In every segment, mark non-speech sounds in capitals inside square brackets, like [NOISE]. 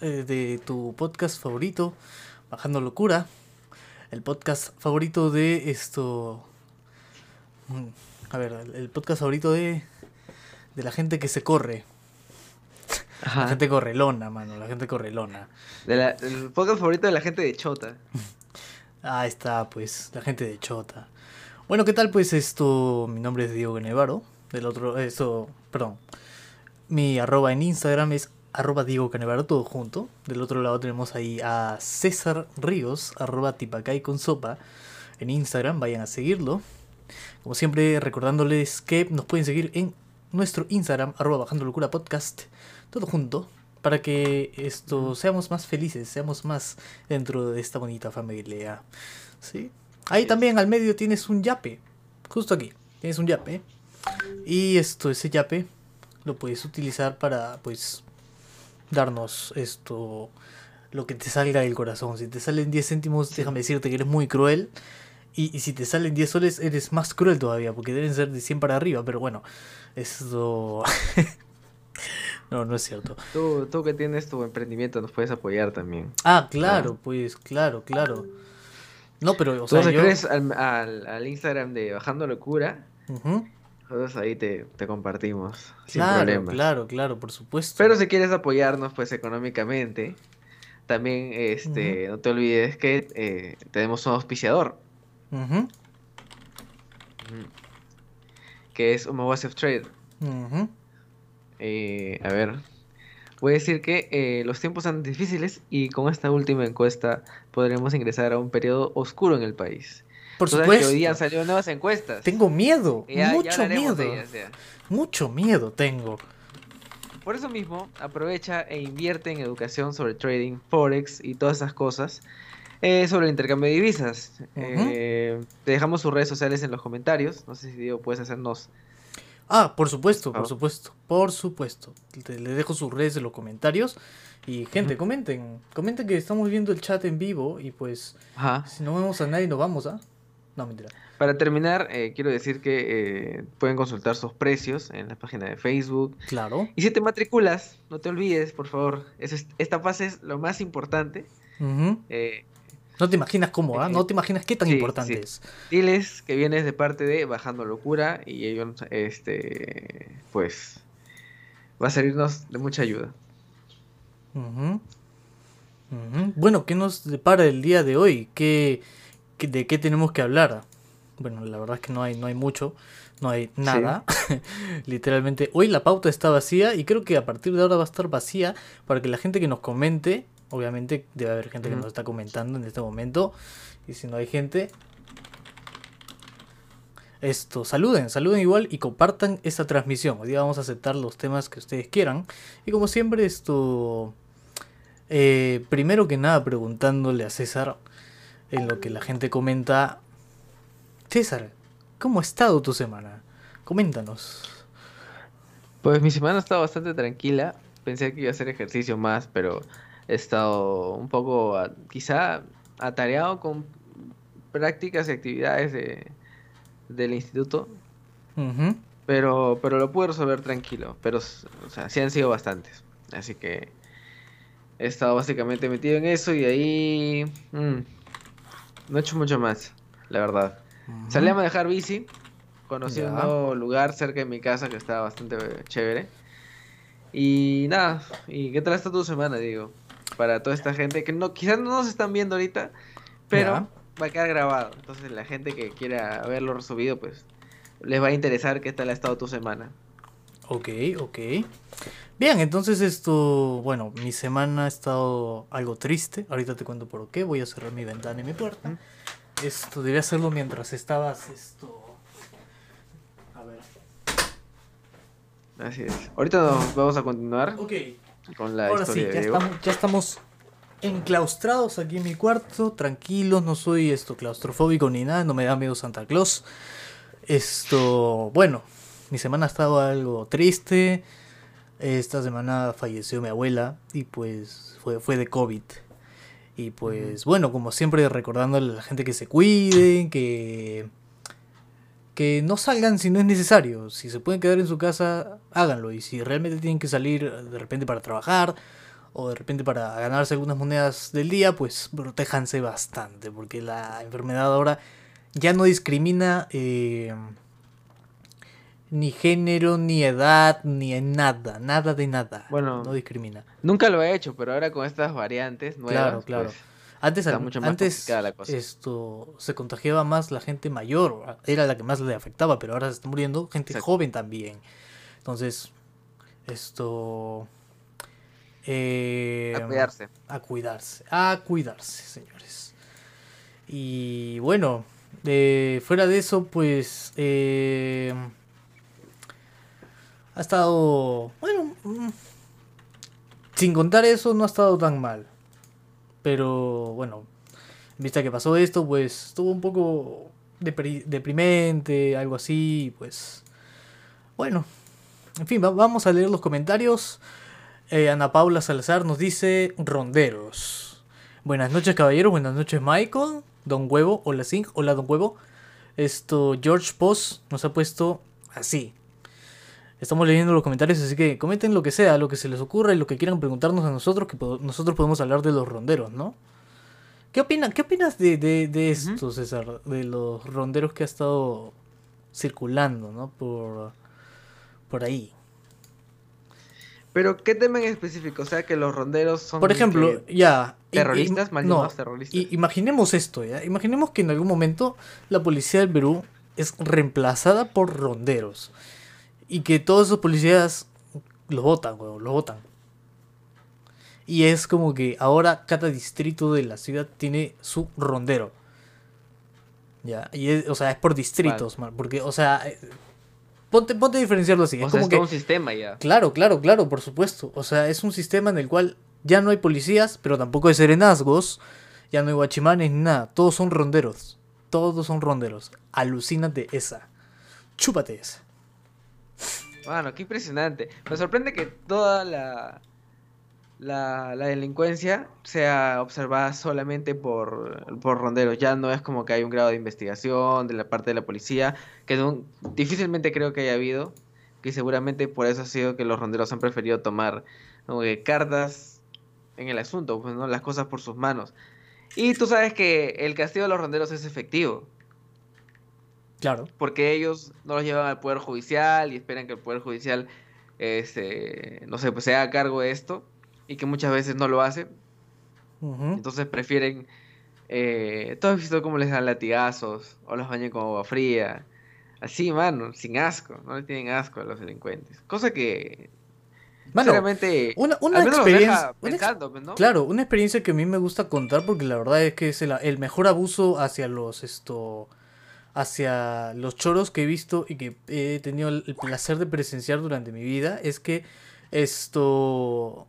eh, de tu podcast favorito, Bajando Locura. El podcast favorito de esto. Mm, A ver, el- podcast favorito de. de la gente que se corre. La gente correlona, mano, la gente correlona. De la- el podcast favorito de la gente de Chota. [LAUGHS] Ah, está, pues, la gente de Chota. Bueno, ¿qué tal? Pues esto, mi nombre es Diego Canevaro. Del otro, esto, perdón. Mi arroba en Instagram es arroba Diego Canevaro, todo junto. Del otro lado tenemos ahí a César Ríos, arroba tipacay con sopa. En Instagram, vayan a seguirlo. Como siempre, recordándoles que nos pueden seguir en nuestro Instagram, arroba bajando locura podcast, todo junto, para que esto seamos más felices, seamos más dentro de esta bonita familia. ¿Sí? Ahí también al medio tienes un yape, justo aquí, tienes un yape. Y esto, ese yape, lo puedes utilizar para, pues, darnos esto, lo que te salga del corazón. Si te salen 10 céntimos, déjame decirte que eres muy cruel. Y, y si te salen 10 soles, eres más cruel todavía, porque deben ser de 100 para arriba. Pero bueno, esto... [LAUGHS] no, no es cierto. Tú, tú que tienes tu emprendimiento nos puedes apoyar también. Ah, claro, pues, claro, claro. No, pero, o Tú sea, te yo... crees al, al, al Instagram de Bajando Locura, Ujú. Nosotros ahí te, te compartimos sin Claro, problema. claro, claro, por supuesto. Pero si quieres apoyarnos pues económicamente, también este, no te olvides que eh, tenemos un auspiciador, Ujú, que es Umawasef Trade. ujú. Eh, a ver, voy a decir que eh, los tiempos son difíciles y con esta última encuesta podremos ingresar a un periodo oscuro en el país. Por sabes que supuesto. hoy día nuevas encuestas. Tengo miedo, Ya- mucho miedo. ellas. Mucho miedo tengo. Por eso mismo, aprovecha e invierte en educación sobre trading, forex y todas esas cosas. eh, sobre el intercambio de divisas. Eh, te dejamos sus redes sociales en los comentarios. No sé si Diego puedes hacernos. Ah, por supuesto, por Ah. supuesto, por supuesto. Te- le dejo sus redes en los comentarios. Y gente, comenten. Comenten que estamos viendo el chat en vivo. Y pues, Ajá. si no vemos a nadie, nos vamos, ¿ah? No, mentira. Para terminar, eh, quiero decir que eh, pueden consultar sus precios en la página de Facebook. Claro. Y si te matriculas, no te olvides, por favor. es- es- esta fase es lo más importante. Eh, No te imaginas cómo, ¿ah? No te imaginas qué tan Sí, importante sí. es. Diles que vienes de parte de Bajando Locura y ellos, este, pues, va a servirnos de mucha ayuda. Bueno, ¿qué nos depara el día de hoy? ¿Qué, qué- de qué tenemos que hablar? Bueno, la verdad es que no hay, no hay mucho, no hay nada. [LAUGHS] Literalmente, hoy la pauta está vacía y creo que a partir de ahora va a estar vacía para que la gente que nos comente, obviamente debe haber gente que nos está comentando en este momento, y si no hay gente, esto, saluden, saluden igual y compartan esta transmisión. Hoy día vamos a aceptar los temas que ustedes quieran. Y como siempre, esto. eh, primero que nada, preguntándole a César en lo que la gente comenta. César, ¿cómo ha estado tu semana? Coméntanos. Pues mi semana ha estado bastante tranquila. Pensé que iba a hacer ejercicio más, pero he estado un poco, a- quizá, atareado con prácticas y actividades de, del instituto. Pero, pero lo pude resolver tranquilo. Pero, o sea, sí han sido bastantes. Así que he estado básicamente metido en eso y ahí mm, no he hecho mucho más, la verdad. Ujú. Salí a manejar bici, conocí Ya. un nuevo lugar cerca de mi casa que estaba bastante chévere. Y nada, ¿y qué tal está tu semana, digo? Para toda esta gente que no, quizás no nos están viendo ahorita, pero Ya. va a quedar grabado. Entonces la gente que quiera verlo resubido, pues les va a interesar qué tal ha estado tu semana. Ok, ok. Bien, entonces esto, bueno, mi semana ha estado algo triste. Ahorita te cuento por qué. Voy a cerrar mi ventana y mi puerta. Esto debía hacerlo mientras estabas esto. A ver. Así es. Ahorita nos vamos a continuar Ok. con la Ahora sí, historia ya estamos, ya estamos enclaustrados aquí en mi cuarto, tranquilos, no soy esto claustrofóbico ni nada, no me da miedo Santa Claus. Esto, bueno, mi semana ha estado algo triste. Esta semana falleció mi abuela y pues fue, fue de COVID. Y pues bueno, como siempre recordándole a la gente que se cuiden, que que no salgan si no es necesario. Si se pueden quedar en su casa, háganlo. Y si realmente tienen que salir de repente para trabajar o de repente para ganarse algunas monedas del día, pues protéjanse bastante, porque la enfermedad ahora ya no discrimina eh, ni género, ni edad, ni nada, nada de nada. Bueno, no discrimina. Nunca lo he hecho, pero ahora con estas variantes nuevas, claro, claro. pues, antes, está mucho más antes complicada la cosa. esto se contagiaba más la gente mayor, era la que más le afectaba, pero ahora se está muriendo gente Exacto. joven también. Entonces, esto eh, a cuidarse. a cuidarse, a cuidarse, señores. Y bueno, eh, fuera de eso, pues eh, ha estado, bueno, mm, sin contar eso, no ha estado tan mal. Pero bueno, en vista que pasó esto, pues estuvo un poco depri- deprimente, algo así, pues bueno. En fin, va- vamos a leer los comentarios. Eh, Ana Paula Salazar nos dice ronderos. Buenas noches, caballeros. Buenas noches, Michael. Don Huevo. Hola, Zinc. Hola, Don Huevo. Esto, George Post nos ha puesto así. Estamos leyendo los comentarios, así que comenten lo que sea, lo que se les ocurra y lo que quieran preguntarnos a nosotros, que po- nosotros podemos hablar de los ronderos, ¿no? ¿Qué, opina, qué opinas de, de, de esto, César? De los ronderos que ha estado circulando, ¿no? Por, por ahí. Pero, ¿qué tema en específico? O sea, que los ronderos son... Por ejemplo, que- ya. ¿Terroristas? ¿Mal no, terroristas? i- imaginemos esto, ¿ya? Imaginemos que en algún momento la policía del Perú es reemplazada por ronderos. Y que todos esos policías los votan, weón, los votan. Y es como que ahora cada distrito de la ciudad tiene su rondero. Ya, y es, o sea, es por distritos, man, porque, o sea, eh, ponte, ponte a diferenciarlo así. O es sea, como es que un sistema ya. Claro, claro, claro, por supuesto. O sea, es un sistema en el cual ya no hay policías, pero tampoco hay serenazgos, ya no hay guachimanes ni nada. Todos son ronderos. Todos son ronderos. Alucínate esa. Chúpate esa. Bueno, qué impresionante. Me sorprende que toda la, la, la delincuencia sea observada solamente por, por ronderos. Ya no es como que hay un grado de investigación de la parte de la policía, que difícilmente creo que haya habido, que seguramente por eso ha sido que los ronderos han preferido tomar como que cartas en el asunto, pues no las cosas por sus manos. Y tú sabes que el castigo de los ronderos es efectivo. Claro. porque ellos no los llevan al Poder Judicial y esperan que el Poder Judicial, este, no sé, pues se haga cargo de esto y que muchas veces no lo hace. Ujú. Entonces prefieren, eh, ¿tú has visto cómo les dan latigazos o los bañan con agua fría? Así, mano, sin asco, no le tienen asco a los delincuentes. Cosa que, Mano, sinceramente, una, una experiencia. una ex- pues, ¿no? Claro, una experiencia que a mí me gusta contar porque la verdad es que es el, el mejor abuso hacia los esto hacia los choros que he visto y que he tenido el, placer de presenciar durante mi vida es que esto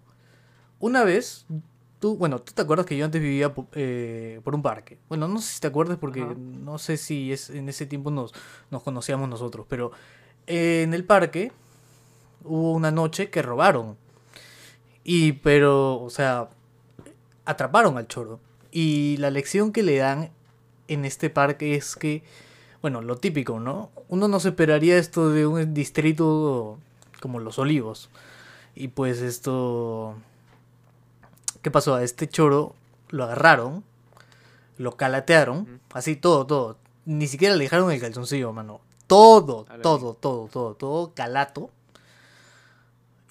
una vez tú bueno tú te acuerdas que yo antes vivía eh, por un parque bueno no sé si te acuerdas porque Ajá. no sé si es en ese tiempo nos nos conocíamos nosotros pero eh, en el parque hubo una noche que robaron y pero o sea atraparon al choro y la lección que le dan en este parque es que bueno, lo típico, ¿no? Uno no se esperaría esto de un distrito como Los Olivos. Y pues esto... ¿Qué pasó? A este choro lo agarraron, lo calatearon, así todo, todo. Ni siquiera le dejaron el calzoncillo, mano. Todo, todo, todo, todo, todo calato.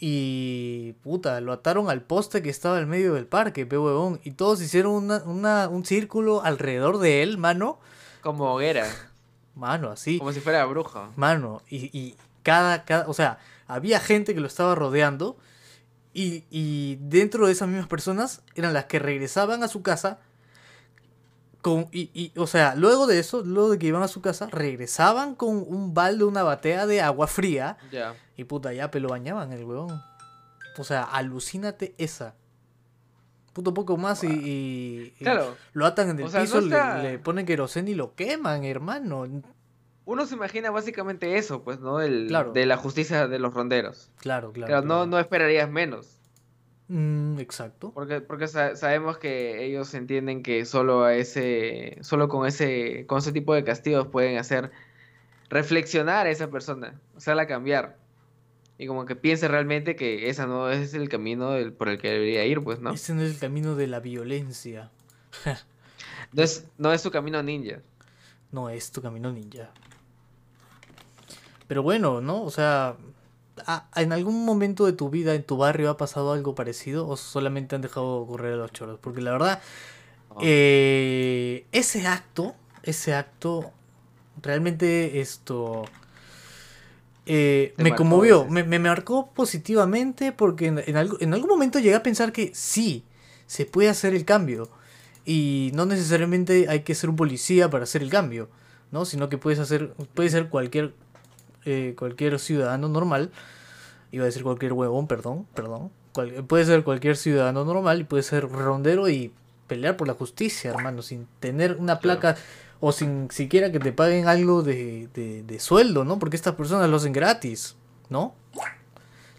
Y puta, lo ataron al poste que estaba en medio del parque, pe huevón. Y todos hicieron una, una- un círculo alrededor de él, mano. Como hoguera, Mano, así. como si fuera bruja. Mano, y, y cada, cada, o sea, había gente que lo estaba rodeando y, y dentro de esas mismas personas eran las que regresaban a su casa con, y, y, o sea, luego de eso, luego de que iban a su casa, regresaban con un balde, una batea de agua fría Ya. y puta, ya, pero lo bañaban el huevón. O sea, alucínate esa. Puto poco más y, y- y Claro. lo atan en el O sea, no piso, le- está- le, ponen queroseno y lo queman, hermano. Uno se imagina básicamente eso, pues, ¿no? El, Claro. De la justicia de los ronderos. Claro, claro. Claro, no, no esperarías menos. Mm, exacto. Porque, porque sa- sabemos que ellos entienden que solo a ese, solo con ese, con ese tipo de castigos pueden hacer reflexionar a esa persona, hacerla cambiar. Y como que piense realmente que esa no es el camino del- por el que debería ir, pues, ¿no? Ese no es el camino de la violencia. [LAUGHS] No es, no es su camino ninja. No es tu camino ninja. Pero bueno, ¿no? O sea, ¿a- ¿en algún momento de tu vida, en tu barrio, ha pasado algo parecido? ¿O solamente han dejado correr a los choros? Porque la verdad, No. eh, ese acto, ese acto, realmente esto... eh, me marcó, conmovió, me, me marcó positivamente porque en, en algo- en algún momento llegué a pensar que sí, se puede hacer el cambio. Y no necesariamente hay que ser un policía para hacer el cambio, ¿no? Sino que puedes hacer, puede ser cualquier, eh, cualquier ciudadano normal. Iba a decir cualquier huevón, perdón, perdón. Cual- puede ser cualquier ciudadano normal y puede ser rondero y pelear por la justicia, hermano, sin tener una Claro. O sin siquiera que te paguen algo de, de, de sueldo, ¿no? Porque estas personas lo hacen gratis, ¿no?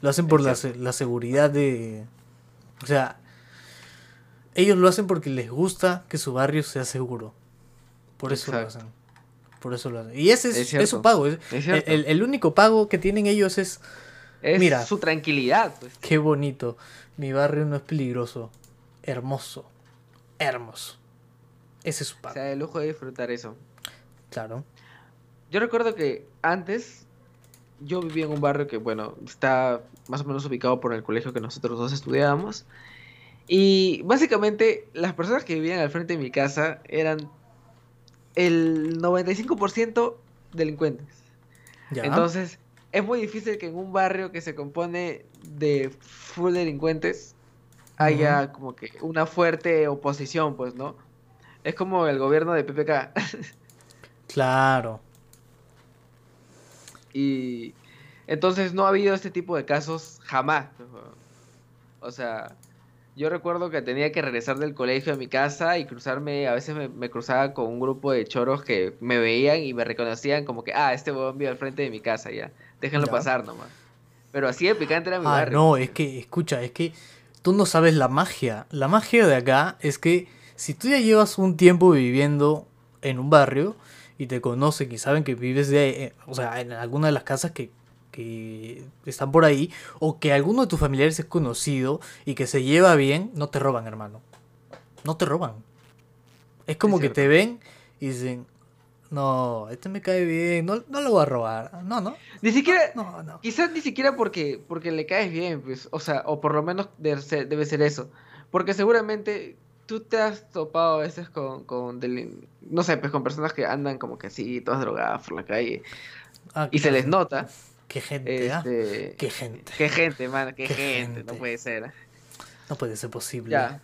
Lo hacen por la, la seguridad de... O sea, ellos lo hacen porque les gusta que su barrio sea seguro. Por eso lo hacen. Por eso lo hacen. Y ese es, Es es cierto. su pago. es- el, el único pago que tienen ellos es, Es Mira. su tranquilidad, pues. qué bonito, mi barrio no es peligroso. Hermoso. Hermoso. Ese es su O pago. sea, el lujo de disfrutar eso. Claro. Yo recuerdo que antes yo vivía en un barrio que, bueno, está más o menos ubicado por el colegio que nosotros dos estudiábamos. Y básicamente las personas que vivían al frente de mi casa eran el 95% delincuentes. Ya. Entonces, es muy difícil que en un barrio que se compone de full delincuentes haya como que una fuerte oposición, pues, ¿no? Es como el gobierno de PPK. Claro. Y entonces no ha habido este tipo de casos jamás. O sea, yo recuerdo que tenía que regresar del colegio a mi casa y cruzarme, a veces me, me cruzaba con un grupo de choros que me veían y me reconocían como que, ah, este huevón vive al frente de mi casa, ya, déjenlo Ya. pasar nomás. Pero así de picante era mi Ah, barrio. no, es que, escucha, es que tú no sabes la magia. La magia de acá es que si tú ya llevas un tiempo viviendo en un barrio y te conocen y saben que vives de, eh, o sea, en alguna de las casas que, que están por ahí, o que alguno de tus familiares es conocido y que se lleva bien, no te roban, hermano. No te roban. Es como Es que te ven y dicen, no, este me cae bien, no, no lo voy a robar. No, no, Ni siquiera, no, no. quizás ni siquiera porque, porque le caes bien, pues, o sea, o por lo menos debe ser, debe ser eso. Porque seguramente tú te has topado a veces con, con delin- no sé, pues con personas que andan como que así, todas drogadas por la calle, Ah, y se les nota. Qué gente, ¿ah? Este, Qué gente. Qué gente, man, qué, Qué gente, gente. no puede ser. No puede ser posible. Ya.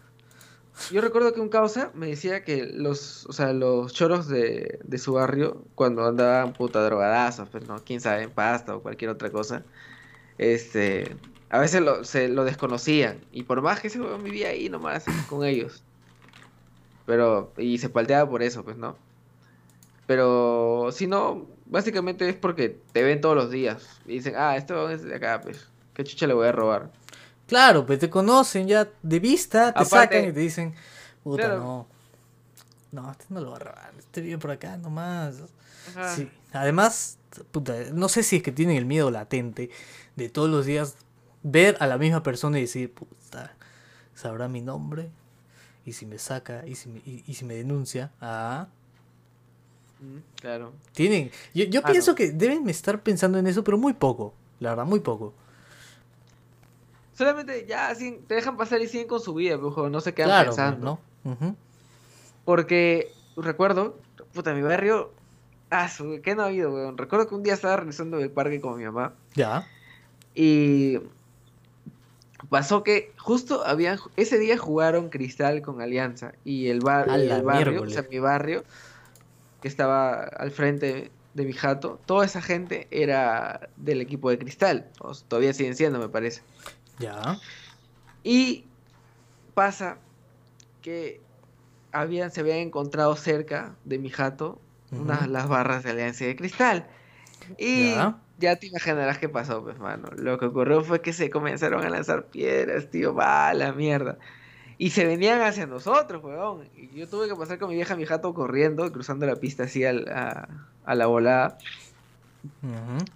Yo recuerdo que un causa me decía que los, o sea, los choros de, de su barrio, cuando andaban puta drogadazos, pues no, quién sabe, en pasta o cualquier otra cosa, este, a veces lo, se lo desconocían. Y por más que ese vivía ahí nomás con ellos. Pero, y se palteaba por eso, pues no. Pero, si no, básicamente es porque te ven todos los días. Y dicen, ah, este huevón es de acá, pues, ¿qué chucha le voy a robar? Claro, pues te conocen ya de vista, te Aparte- sacan y te dicen, puta, Claro. no. No, este no lo va a robar, este vive por acá nomás. Ajá. Sí. Además, puta, no sé si es que tienen el miedo latente de todos los días ver a la misma persona y decir, puta, sabrá mi nombre. Y si me saca, y si me, y, y si me denuncia, ah, Mm, Claro. tienen. Yo, yo Ah, pienso no. que deben estar pensando en eso, pero muy poco, la verdad, muy poco. Solamente ya siguen- te dejan pasar y siguen con su vida, ojo, no se quedan Claro, pensando. ¿no? Porque recuerdo, puta, mi barrio, ah, su, ¿qué no ha habido, weón? Recuerdo que un día estaba regresando del parque con mi mamá Ya. y pasó que justo habían, ese día jugaron Cristal con Alianza y el, bar, el barrio, o sea, mi barrio, que estaba al frente de mi jato, toda esa gente era del equipo de Cristal, o todavía siguen siendo, me parece. Ya. Y pasa que habían, se habían encontrado cerca de mi jato unas las barras de Alianza de Cristal. Y Ya. Ya. te imaginarás qué pasó, pues, mano. Lo que ocurrió fue que se comenzaron a lanzar piedras, tío, va la mierda. Y se venían hacia nosotros, weón. Y yo tuve que pasar con mi vieja mi jato corriendo, cruzando la pista así al- a, a la volada.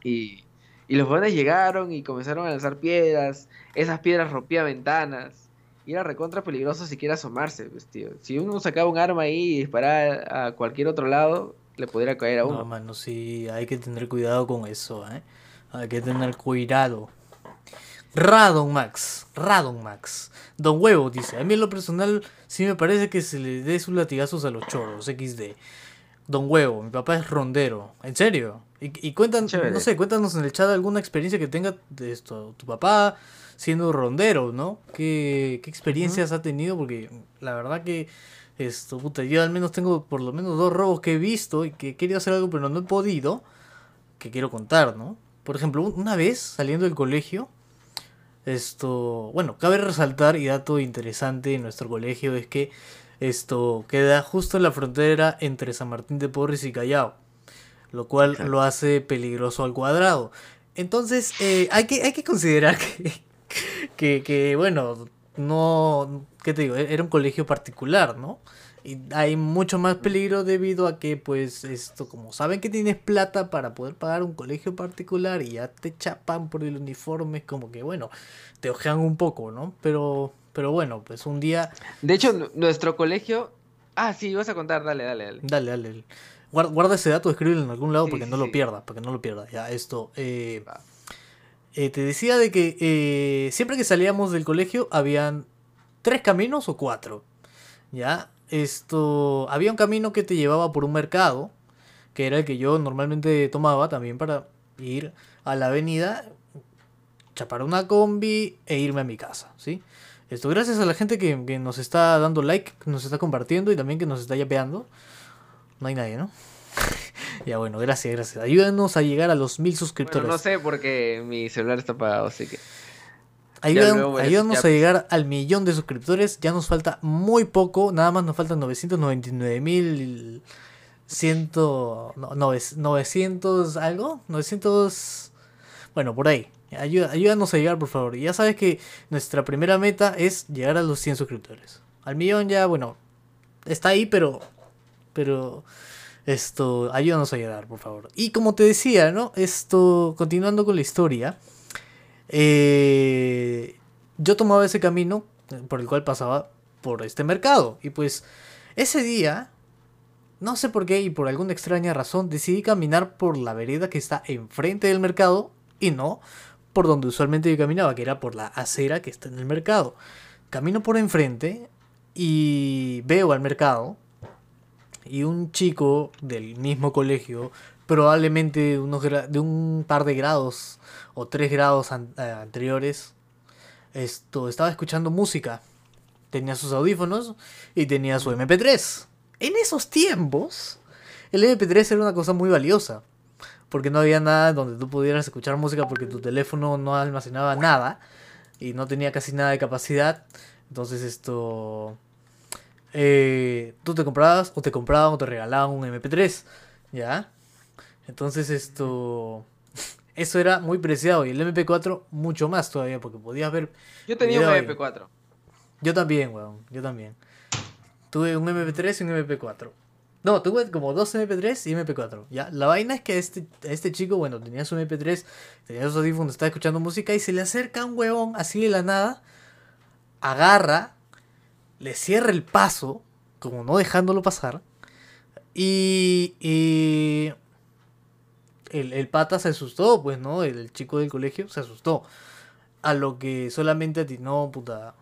Y, Y los jóvenes llegaron y comenzaron a lanzar piedras. Esas piedras rompían ventanas. Y era recontra peligroso siquiera asomarse, pues, tío. Si uno sacaba un arma ahí y disparaba a cualquier otro lado, le pudiera caer a uno. No, mano, sí, hay que tener cuidado con eso, ¿eh? Hay que tener cuidado. Radon Max, Radon Max. Don Huevo dice, a mí en lo personal sí me parece que se le dé sus latigazos a los choros, XD. Don Huevo, mi papá es rondero. ¿En serio? Y, y cuentan, Chévere. no sé, cuéntanos en el chat alguna experiencia que tenga de esto, tu papá siendo rondero, ¿no? ¿Qué, qué experiencias ha tenido? Porque la verdad que esto, puta, yo al menos tengo por lo menos dos robos que he visto y que he querido hacer algo pero no he podido, que quiero contar, ¿no? Por ejemplo, un- una vez saliendo del colegio, esto, bueno, cabe resaltar y dato interesante en nuestro colegio es que esto queda justo en la frontera entre San Martín de Porres y Callao, lo cual Exacto. lo hace peligroso al cuadrado. Entonces, eh, hay, que, hay que considerar [LAUGHS] que, que, que, bueno, no, ¿qué te digo? E- Era un colegio particular, ¿no? Y hay mucho más peligro debido a que, pues, esto, como saben que tienes plata para poder pagar un colegio particular y ya te chapan por el uniforme, es como que, bueno, te ojean un poco, ¿no? Pero, pero bueno, pues un día, De hecho, nu- nuestro colegio. Ah, sí, vas a contar, dale, dale, dale. dale, dale. Guarda, guarda ese dato, escríbelo en algún lado Sí, para que sí, no lo sí. pierdas, para que no lo pierdas. Ya, esto, eh, Va. Eh, te decía de que eh, siempre que salíamos del colegio habían tres caminos o cuatro. ¿Ya? Esto. Había un camino que te llevaba por un mercado, que era el que yo normalmente tomaba también para ir a la avenida, chapar una combi e irme a mi casa, ¿sí? Esto gracias a la gente que, que nos está dando like, que nos está compartiendo y también que nos está yapeando. No hay nadie, ¿no? Ya bueno, gracias, gracias. Ayúdanos a llegar a los mil suscriptores. Bueno, no sé porque mi celular está apagado, así que. Verás, ayúdanos a llegar al millón de suscriptores. Ya nos falta muy poco. Nada más nos faltan 999 mil. Ciento. No, nove- 900 algo. 900. Bueno, por ahí. Ayuda, ayúdanos a llegar, por favor. Y ya sabes que nuestra primera meta es llegar a los 100 suscriptores. Al millón ya, bueno. Está ahí, pero. Pero. Esto. Ayúdanos a llegar, por favor. Y como te decía, ¿no? Esto. Continuando con la historia. Eh, yo tomaba ese camino por el cual pasaba por este mercado. Y pues ese día, no sé por qué y por alguna extraña razón, decidí caminar por la vereda que está enfrente del mercado y no por donde usualmente yo caminaba, que era por la acera que está en el mercado. Camino por enfrente y veo al mercado y un chico del mismo colegio, probablemente de, unos de un par de grados o tres grados eh, anteriores, esto estaba escuchando música. Tenía sus audífonos y tenía su MP3. En esos tiempos, el MP3 era una cosa muy valiosa. Porque no había nada donde tú pudieras escuchar música porque tu teléfono no almacenaba nada y no tenía casi nada de capacidad. Entonces esto... eh, tú te comprabas o te compraban o te regalaban un MP3. ¿Ya? Entonces esto... [LAUGHS] Eso era muy preciado y el MP4 mucho más todavía porque podías ver... Yo tenía un video ahí. MP4. Yo también, weón. Yo también. Tuve un MP3 y un MP4. No, tuve como dos MP3 y MP4. Ya, la vaina es que este, este chico, bueno, tenía su MP3, tenía sus audífonos, estaba escuchando música y se le acerca un huevón así de la nada, agarra, le cierra el paso, como no dejándolo pasar, y, y el, el pata se asustó, pues, ¿no? El, el chico del colegio se asustó. A lo que solamente atinó, puta,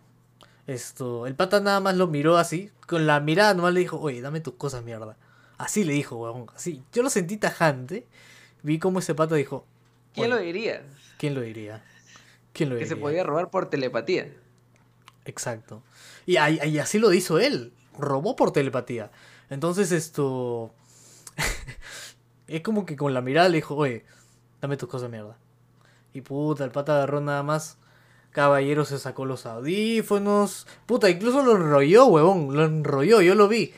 esto, el pata nada más lo miró así, con la mirada nomás le dijo, oye, dame tus cosas, mierda. Así le dijo, weón, así. Yo lo sentí tajante, vi cómo ese pata dijo, ¿Quién "Oye, lo diría? ¿quién lo diría? ¿Quién lo Que diría? se podía robar por telepatía. Exacto. Y, así lo hizo él, robó por telepatía. Entonces esto... [LAUGHS] es como que con la mirada le dijo, oye, dame tus cosas, mierda. Y puta, el pata agarró nada más. Caballero se sacó los audífonos. Puta, incluso lo enrolló, huevón. Lo enrolló, yo lo vi.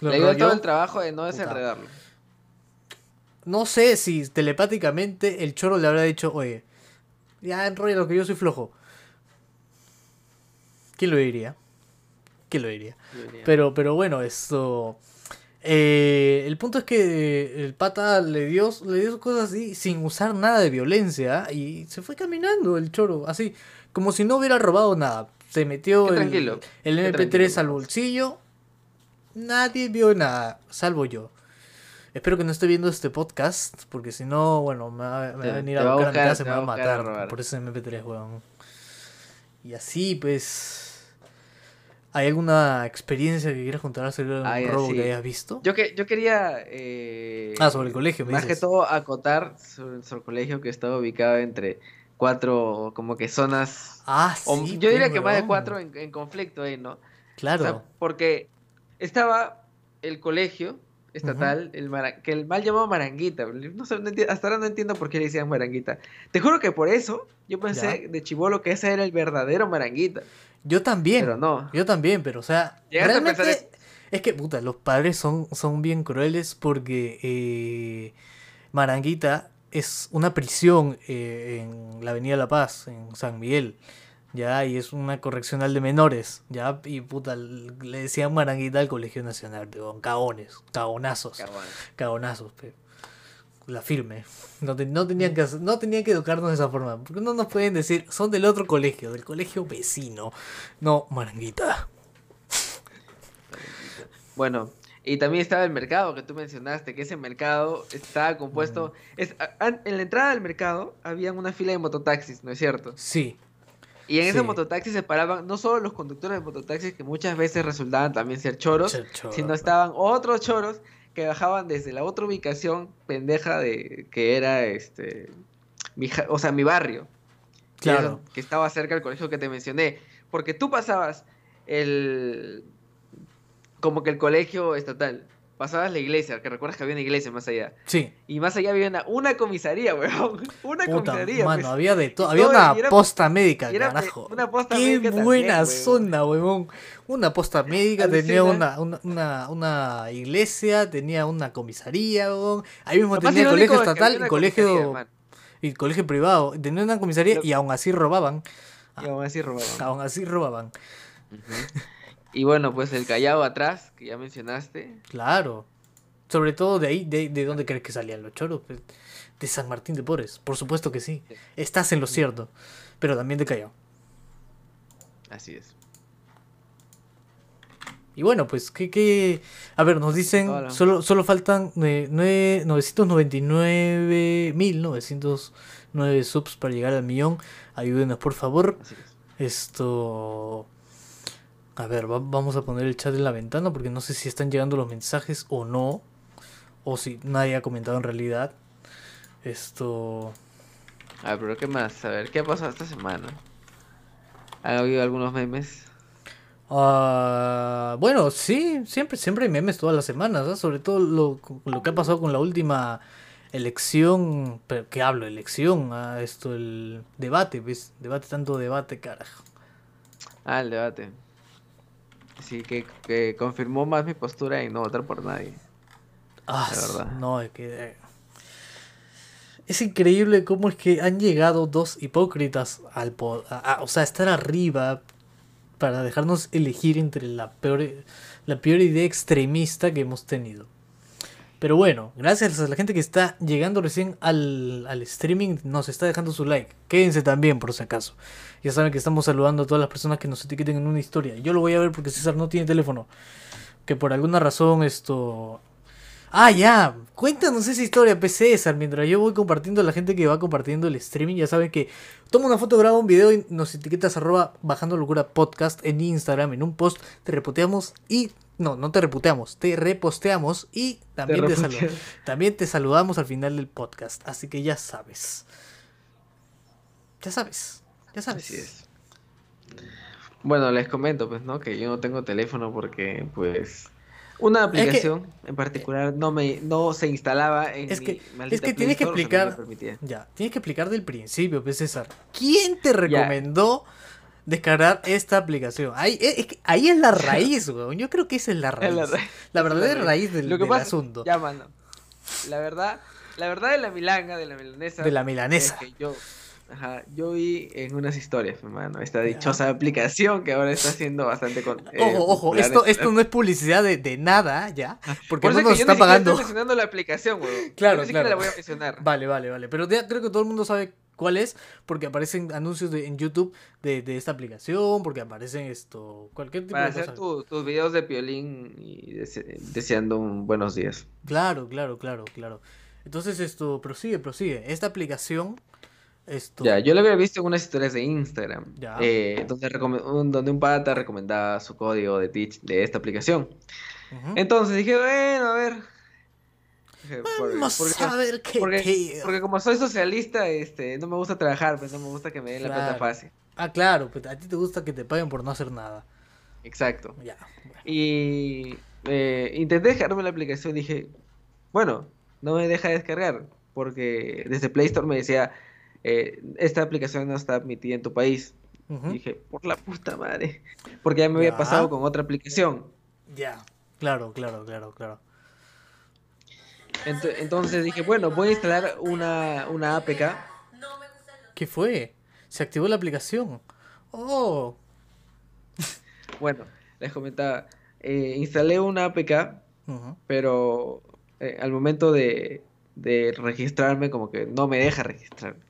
Lo Le dio todo el trabajo de no Puta. desenredarlo. No sé si telepáticamente el choro le habrá dicho, oye, ya enrolla lo que yo soy flojo. ¿Quién lo diría? ¿Quién lo diría? Pero, pero bueno, esto. Eh, el punto es que el pata le dio, le dio cosas así sin usar nada de violencia y se fue caminando el choro, así, como si no hubiera robado nada. Se metió el, tranquilo, el qué MP3 tranquilo, al bolsillo. Nadie vio nada, salvo yo. Espero que no esté viendo este podcast, porque si no, bueno, me va, me va Te- a venir a a buscar a mi casa y me va a a a matar robar. por ese MP3, weón. Y así, pues... ¿Hay alguna experiencia que quieras contar acerca de un Ah, robo sí. que hayas visto? Yo, que, yo quería... eh, Ah, sobre el colegio, me Más dices. que todo acotar sobre nuestro colegio que estaba ubicado entre cuatro como que zonas... Ah, o sí. yo diría que más de cuatro en, en conflicto ahí, ¿no? Claro. O sea, porque estaba el colegio estatal, el Mara- que el mal llamado Maranguita. No sé, no hasta ahora no entiendo por qué le decían Maranguita. Te juro que por eso yo pensé de chivolo que ese era el verdadero Maranguita. Yo también. Pero no. Yo también, pero o sea, a realmente es que puta, los padres son, son bien crueles porque eh, Maranguita es una prisión eh, en la Avenida La Paz, en San Miguel, ya, y es una correccional de menores, ya, y puta, le decían Maranguita al Colegio Nacional, con cagones, cagonazos, cagonazos, pe. La firme. No, te- no tenían que hacer- no tenían que educarnos de esa forma. Porque no nos pueden decir, son del otro colegio, del colegio vecino. No, Maranguita. Bueno, y también estaba el mercado que tú mencionaste, que ese mercado estaba compuesto... es, a- an- en la entrada del mercado había una fila de mototaxis, ¿no es cierto? Sí, Y en Sí. esos mototaxis se paraban no solo los conductores de mototaxis, que muchas veces resultaban también ser choros, choro, sino estaban otros choros que bajaban desde la otra ubicación pendeja de que era este mi, o sea, mi barrio. Claro. que estaba cerca del colegio que te mencioné. Porque tú pasabas el. como que el colegio estatal. Pasabas la iglesia, que recuerdas que había una iglesia más allá. Sí. Y más allá había una, una comisaría, [LAUGHS] weón. Una Puta, comisaría. mano, pues. había de todo. Había una era- posta médica, era carajo. una posta Qué médica también, buena weón. zona, huevón. Una posta médica, tenía una, una, una, una iglesia, tenía una comisaría, huevón. Ahí mismo Lo más tenía colegio estatal y colegio, man. y colegio privado. Tenía una comisaría Lo- y aún así robaban. Y aún así robaban. Aún así robaban. Y bueno, pues el Callao atrás, que ya mencionaste. Claro. Sobre todo de ahí, de, de dónde crees que salían los choros. Pues, De San Martín de Porres. Por supuesto que sí. Estás en lo cierto. Pero también de Callao. Así es. Y bueno, pues, ¿qué, qué? A ver, nos dicen, Hola. solo, solo faltan eh, nueve- 999.909 subs para llegar al millón. Ayúdenos, por favor. Así es. Esto... A ver, va- vamos a poner el chat en la ventana porque no sé si están llegando los mensajes o no. O si nadie ha comentado en realidad. Esto... A ver, pero ¿qué más? A ver, ¿qué ha pasado esta semana? ¿Ha habido algunos memes? Ah, bueno, sí, siempre, siempre hay memes todas las semanas, ¿ah? Sobre todo lo, lo que ha pasado con la última elección, pero ¿qué hablo? Elección, ah, esto, el debate, ¿ves? Debate, tanto debate, carajo. Ah, el debate. Sí, que, que confirmó más mi postura y no votar por nadie. Ah, La verdad. no, es que... eh, Es increíble cómo es que han llegado dos hipócritas al poder, o sea, estar arriba para dejarnos elegir entre la peor, la peor idea extremista que hemos tenido. Pero bueno, gracias a la gente que está llegando recién al, al streaming, nos está dejando su like. Quédense también, por si acaso. Ya saben que estamos saludando a todas las personas que nos etiqueten en una historia. Yo lo voy a ver porque César no tiene teléfono. Que por alguna razón esto... Ah, ya. Cuéntanos esa historia, P. César. Mientras yo voy compartiendo a la gente que va compartiendo el streaming, ya saben que toma una foto, graba un video y nos etiquetas arroba bajando locura podcast en Instagram, en un post, te repoteamos y... No, no te reputeamos, te reposteamos y también te, [LAUGHS] también saludamos al final del podcast. Así que ya sabes. Ya sabes. Ya sabes. Así es. Bueno, les comento, pues, ¿no? Que yo no tengo teléfono porque, pues, una aplicación en particular no me no se instalaba en Es que- mi es que tienes que explicar-. Ya, tienes que explicar del principio, pues César. ¿Quién te recomendó descargar esta aplicación? Ahí es, es que ahí es la raíz, [LAUGHS] weón. Yo creo que esa es la raíz. Es la La, raíz. La verdadera raíz. raíz del, Lo que del pasa, asunto. ya, mano. La verdad, la verdad de la milanga, de la milanesa. De la milanesa. es que yo, Ajá, yo vi en unas historias, hermano, esta dichosa aplicación que ahora está haciendo bastante con. Eh, ojo, ojo, esto, esto no es publicidad de, de nada, ¿ya? Porque no nos está pagando. Estoy mencionando la aplicación, weón. Claro, yo claro. la voy a mencionar. Vale, vale, vale. Pero creo que todo el mundo sabe cuál es, porque aparecen anuncios de, en YouTube de, de, esta aplicación, porque aparecen esto, cualquier tipo Para de hacer tu, tus videos de piolín y deseando un buenos días. Claro, claro, claro, claro. Entonces esto, prosigue, prosigue. Esta aplicación esto... Ya, yo lo había visto en unas historias de Instagram, eh, donde, donde un pata recomendaba su código de Teach de esta aplicación. Entonces dije, bueno, a ver. Vamos a ver qué porque, porque, como soy socialista, este, no me gusta trabajar, pues no me gusta que me den la plata fácil. Ah, claro, pues a ti te gusta que te paguen por no hacer nada. Exacto. Ya. Y eh, intenté descargarme la aplicación y dije, bueno, no me deja descargar, porque desde Play Store me decía, eh, esta aplicación no está admitida en tu país. dije, por la puta madre. Porque ya me había pasado con otra aplicación. Ya, claro, claro, claro, claro. Entonces dije, bueno, voy a instalar una, una APK. ¿Qué fue? Se activó la aplicación. Oh. [LAUGHS] bueno, les comentaba. Eh, instalé una APK, pero eh, al momento de, de registrarme, como que no me deja registrarme.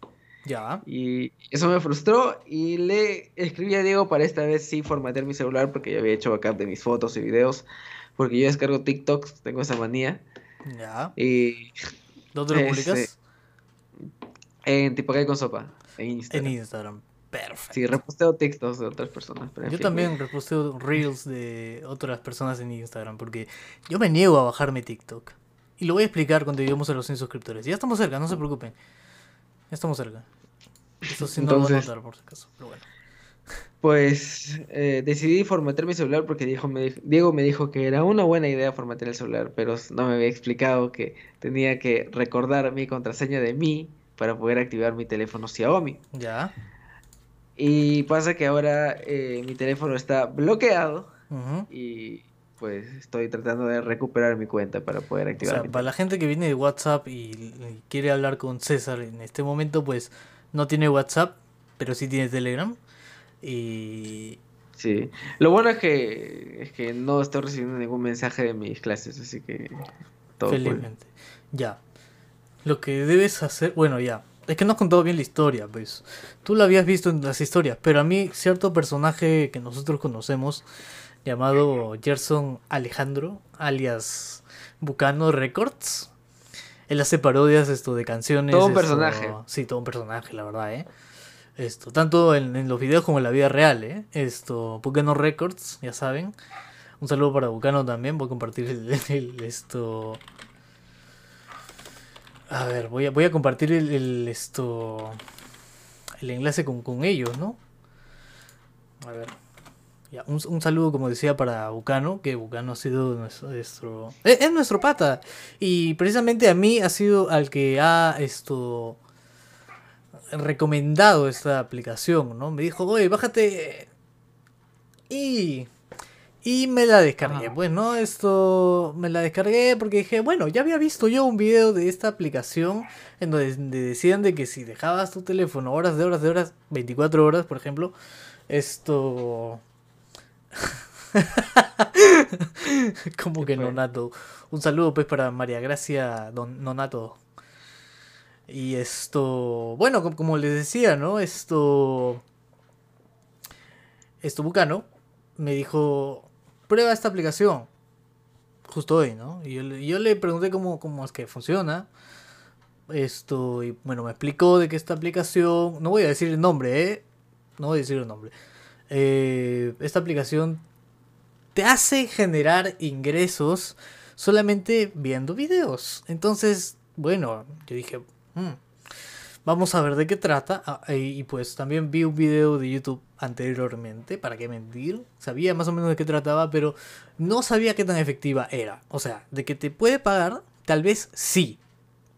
Ya. Y eso me frustró y le escribí a Diego para esta vez sí formatear mi celular porque yo había hecho backup de mis fotos y videos. Porque yo descargo TikToks, tengo esa manía. Ya. Y... ¿Dónde lo publicas? Este, en Tipo con Sopa, en Instagram. En Instagram. Perfecto. Sí, reposteo TikToks de otras personas. yo también reposteo Reels de otras personas en Instagram porque yo me niego a bajarme TikTok. Y lo voy a explicar cuando lleguemos a los 100 suscriptores. Ya estamos cerca, no se preocupen. Ya estamos cerca. Eso sí no lo voy a notar, por si acaso, pero bueno. Pues eh, decidí formatear mi celular porque Diego me, Diego me dijo que era una buena idea formatear el celular, pero no me había explicado que tenía que recordar mi contraseña de mí para poder activar mi teléfono Xiaomi. Ya. Y pasa que ahora eh, mi teléfono está bloqueado y pues estoy tratando de recuperar mi cuenta para poder activar. O sea, para la gente que viene de WhatsApp y quiere hablar con César en este momento, pues no tiene WhatsApp, pero sí tiene Telegram. Y... Sí, lo bueno es que, es que no estoy recibiendo ningún mensaje de mis clases, así que... Todo Felizmente. Ya. Lo que debes hacer, bueno, ya. Es que no has contado bien la historia, pues. Tú la habías visto en las historias, pero a mí cierto personaje que nosotros conocemos llamado Gerson Alejandro, alias Bucano Records. Él hace parodias esto de canciones. Todo un personaje. Sí, todo un personaje, la verdad, ¿eh? Esto, tanto en, los videos como en la vida real, ¿eh? Esto, Bucano Records, ya saben. Un saludo para Bucano también, voy a compartir el, esto... A ver, voy a, voy a compartir el, esto... El enlace con, con ellos, ¿no? A ver un, saludo, como decía, para Bucano, que Bucano ha sido nuestro, es, nuestro pata. Y precisamente a mí ha sido al que ha esto recomendado esta aplicación, ¿no? Me dijo, oye, bájate. Y. Y me la descargué. Pues, ¿no? Esto. Me la descargué porque dije, bueno, ya había visto yo un video de esta aplicación en donde decían de que si dejabas tu teléfono horas de horas de horas, 24 horas, por ejemplo, esto [LAUGHS] Como que Nonato. Un saludo pues para María Gracia Don Nonato. Y esto, bueno, como les decía, ¿no? Esto, esto Bucano me dijo, prueba esta aplicación. Justo hoy, ¿no? Y yo, le pregunté cómo, cómo es que funciona. Esto, y bueno, me explicó de que esta aplicación, no voy a decir el nombre, ¿eh? No voy a decir el nombre. Eh, esta aplicación te hace generar ingresos solamente viendo videos. Entonces, bueno, yo dije, mm, vamos a ver de qué trata. Ah, y pues también vi un video de YouTube anteriormente, para qué mentir. Sabía más o menos de qué trataba, pero no sabía qué tan efectiva era. O sea, de que te puede pagar, tal vez sí.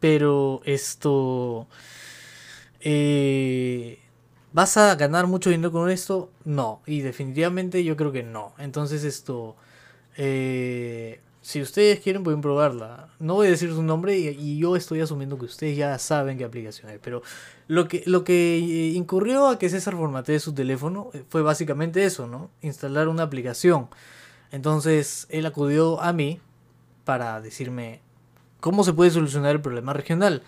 Pero esto... Eh, ¿Vas a ganar mucho dinero con esto? No. Y definitivamente yo creo que no. Entonces esto... Eh, Si ustedes quieren pueden probarla. No voy a decir su nombre y, yo estoy asumiendo que ustedes ya saben qué aplicación es. Pero lo que, lo que eh, incurrió a que César formatee su teléfono eh, fue básicamente eso, ¿no? Instalar una aplicación. Entonces él acudió a mí para decirme cómo se puede solucionar el problema regional.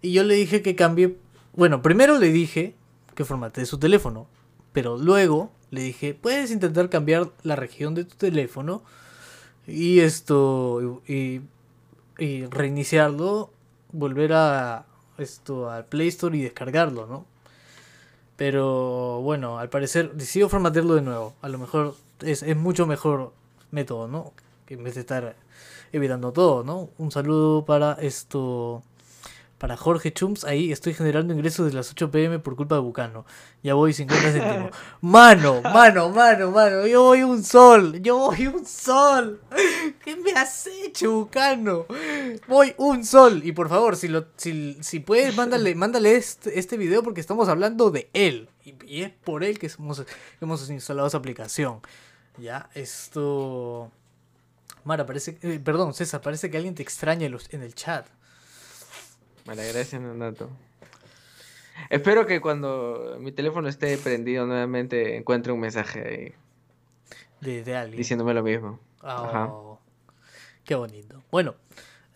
Y yo le dije que cambie... Bueno, primero le dije que formatee su teléfono. Pero luego le dije, puedes intentar cambiar la región de tu teléfono y esto y, reiniciarlo, volver a esto al Play Store y descargarlo, ¿no? Pero bueno, al parecer decido formatearlo de nuevo. A lo mejor es, es mucho mejor método, ¿no? Que en vez de estar evitando todo, ¿no? Un saludo para esto para Jorge Chums, ahí estoy generando ingresos de las 8 pm por culpa de Bucano. Ya voy 50 céntimos. [LAUGHS] Mano, mano, mano, mano. Yo voy un sol. Yo voy un sol. ¿Qué me has hecho, Bucano? Voy un sol. Y por favor, si lo, si, si puedes, mándale, mándale este, este video porque estamos hablando de él. Y, es por él que hemos, hemos instalado esa aplicación. Ya, esto. Mara, parece. Eh, perdón, César, parece que alguien te extraña en el chat. Gracias, Nato. Espero que cuando mi teléfono esté prendido nuevamente encuentre un mensaje ahí. De, alguien. Diciéndome lo mismo. Oh, qué bonito. Bueno,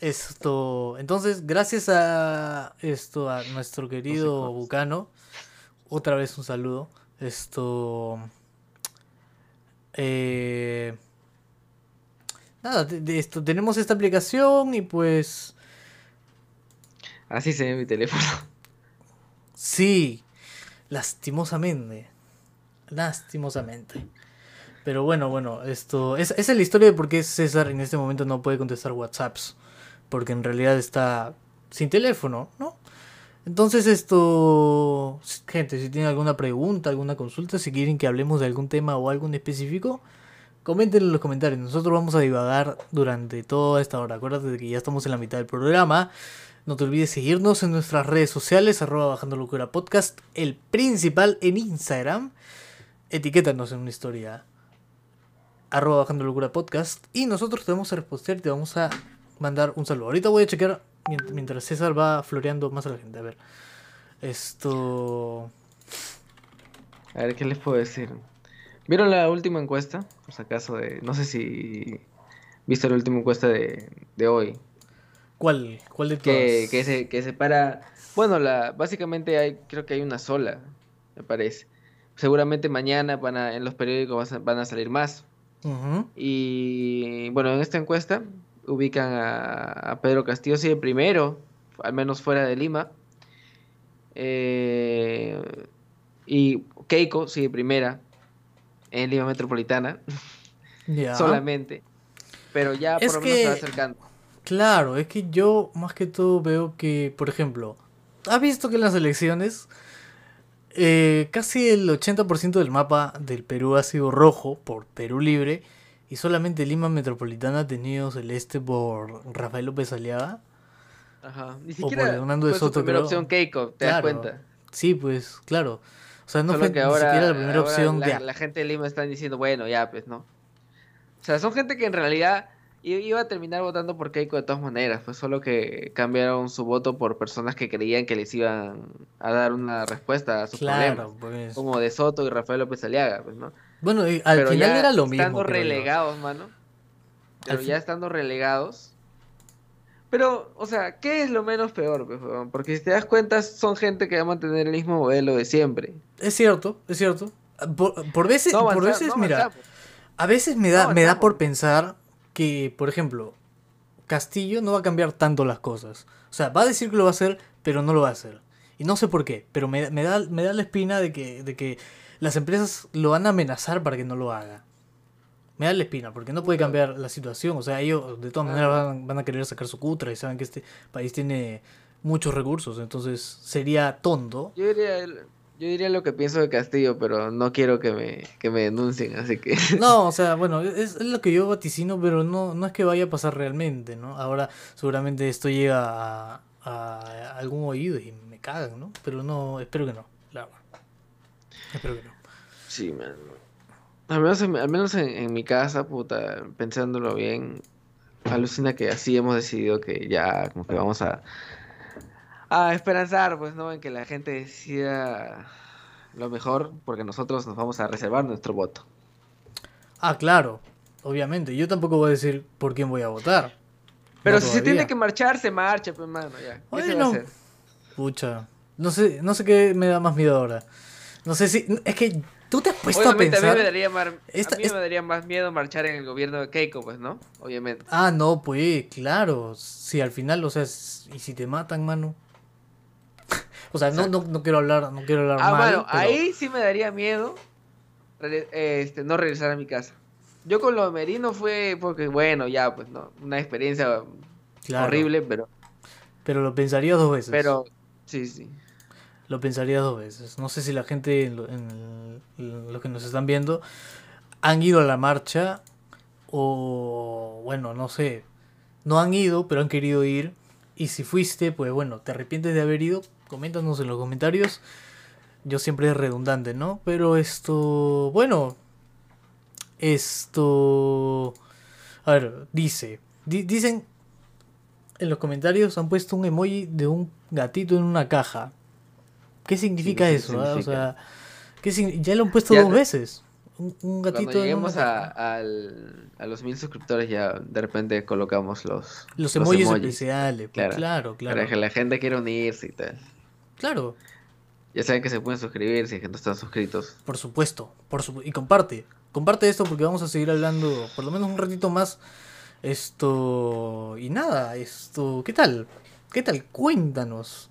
esto. Entonces, gracias a esto, a nuestro querido Bucano. Otra vez un saludo. Esto. Eh, nada, de esto, tenemos esta aplicación y pues Así se ve mi teléfono. Sí, lastimosamente. Lastimosamente. Pero bueno, bueno, esto. esa es la historia de por qué César en este momento no puede contestar WhatsApps. Porque en realidad está sin teléfono, ¿no? Entonces esto, gente, si tienen alguna pregunta, alguna consulta, si quieren que hablemos de algún tema o algo en específico, comenten en los comentarios. Nosotros vamos a divagar durante toda esta hora. Acuérdate de que ya estamos en la mitad del programa. No te olvides seguirnos en nuestras redes sociales, arroba bajando locura podcast, el principal en Instagram. Etiquétanos en una historia, arroba bajando locura podcast. Y nosotros te vamos a responder y te vamos a mandar un saludo. Ahorita voy a chequear mientras César va floreando más a la gente. A ver, esto... A ver, ¿qué les puedo decir? ¿Vieron la última encuesta? Por si acaso de... No sé si... ¿Viste la última encuesta de, de hoy? ¿Cuál? ¿Cuál de todas? Que, que, se, que separa. Bueno, la, básicamente hay, creo que hay una sola, me parece. Seguramente mañana van a, en los periódicos van a salir más. Y bueno, en esta encuesta ubican a, Pedro Castillo sigue primero, al menos fuera de Lima. Eh, y Keiko sigue primera en Lima Metropolitana. [LAUGHS] Solamente. Pero ya por lo menos se va acercando. Claro, es que yo más que todo veo que, por ejemplo, ¿has visto que en las elecciones eh, casi el 80% del mapa del Perú ha sido rojo por Perú Libre y solamente Lima Metropolitana ha tenido celeste por Rafael López Aliaga? Ajá, ni siquiera o por Hernando de Soto, primera opción Keiko, ¿te das cuenta? Sí, pues, claro. O sea, no fue ni siquiera la primera opción la, la gente de Lima está diciendo, bueno, ya, pues, ¿no? O sea, son gente que en realidad iba a terminar votando por Keiko de todas maneras, pues solo que cambiaron su voto por personas que creían que les iban a dar una respuesta a sus problemas, pues. como De Soto y Rafael López Aliaga, pues, ¿no? Bueno, al final era lo mismo. Estando relegados, mano. Pero ya estando relegados. Pero, o sea, ¿qué es lo menos peor? Pues, Porque si te das cuenta, son gente que va a mantener el mismo modelo de siempre. Es cierto, es cierto. Por, veces, por veces, mira, a veces me da, me da por pensar que, por ejemplo, Castillo no va a cambiar tanto las cosas. O sea, va a decir que lo va a hacer, pero no lo va a hacer. Y no sé por qué, pero me, me, da, me da la espina de que, de que las empresas lo van a amenazar para que no lo haga. Me da la espina, porque no puede cambiar la situación. O sea, ellos de todas maneras van, van a querer sacar su cutra y saben que este país tiene muchos recursos. Entonces sería tonto. Yo diría, yo diría lo que pienso de Castillo, pero no quiero que me, que me denuncien, así que... [LAUGHS] No, o sea, bueno, es, lo que yo vaticino, pero no, no es que vaya a pasar realmente, ¿no? Ahora seguramente esto llega a, algún oído y me cagan, ¿no? Pero no, espero que no, claro. Espero que no. Sí, man. Al menos, en, al menos en, mi casa, puta, pensándolo bien, alucina que así hemos decidido que ya como que vamos a a esperanzar, pues, ¿no? En que la gente decida lo mejor, porque nosotros nos vamos a reservar nuestro voto. Ah, claro, obviamente. Yo tampoco voy a decir por quién voy a votar. Pero si se tiene que marchar, se marcha, pues, mano, ya. ¿Qué se va a hacer? Pucha, no sé, no sé qué me da más miedo ahora. No sé si, es que tú te has puesto a pensar. A mí, me daría, más, a mí me daría más miedo marchar en el gobierno de Keiko, pues, ¿no? Obviamente. Ah, no, pues, claro. Si al final, o sea, y si te matan, mano. O sea, no, no, no, quiero hablar, no quiero hablar ah, mal. Bueno, ahí sí me daría miedo este, no regresar a mi casa. Yo con lo de Merino fue porque, bueno, ya, pues, ¿no? Una experiencia horrible, pero... Pero lo pensaría dos veces. Pero, sí, sí. Lo pensaría dos veces. No sé si la gente, en, los que nos están viendo, han ido a la marcha o, bueno, no sé, no han ido, pero han querido ir. Y si fuiste, pues bueno, te arrepientes de haber ido, coméntanos en los comentarios. Yo siempre es redundante, ¿no? Pero esto, bueno, esto... A ver, dice, dicen en los comentarios han puesto un emoji de un gatito en una caja. ¿Qué significa eso? Ah? O sea, ya lo han puesto dos veces. Un, gatito. Cuando lleguemos a, a, los mil suscriptores ya de repente colocamos los, los emojis, especiales. Pues, claro, claro, Para que la gente quiera unirse y tal. Claro. Ya saben que se pueden suscribir si no están suscritos. Por supuesto, por y comparte. Comparte esto porque vamos a seguir hablando por lo menos un ratito más. Esto. Y nada, esto. ¿Qué tal? ¿Qué tal? Cuéntanos.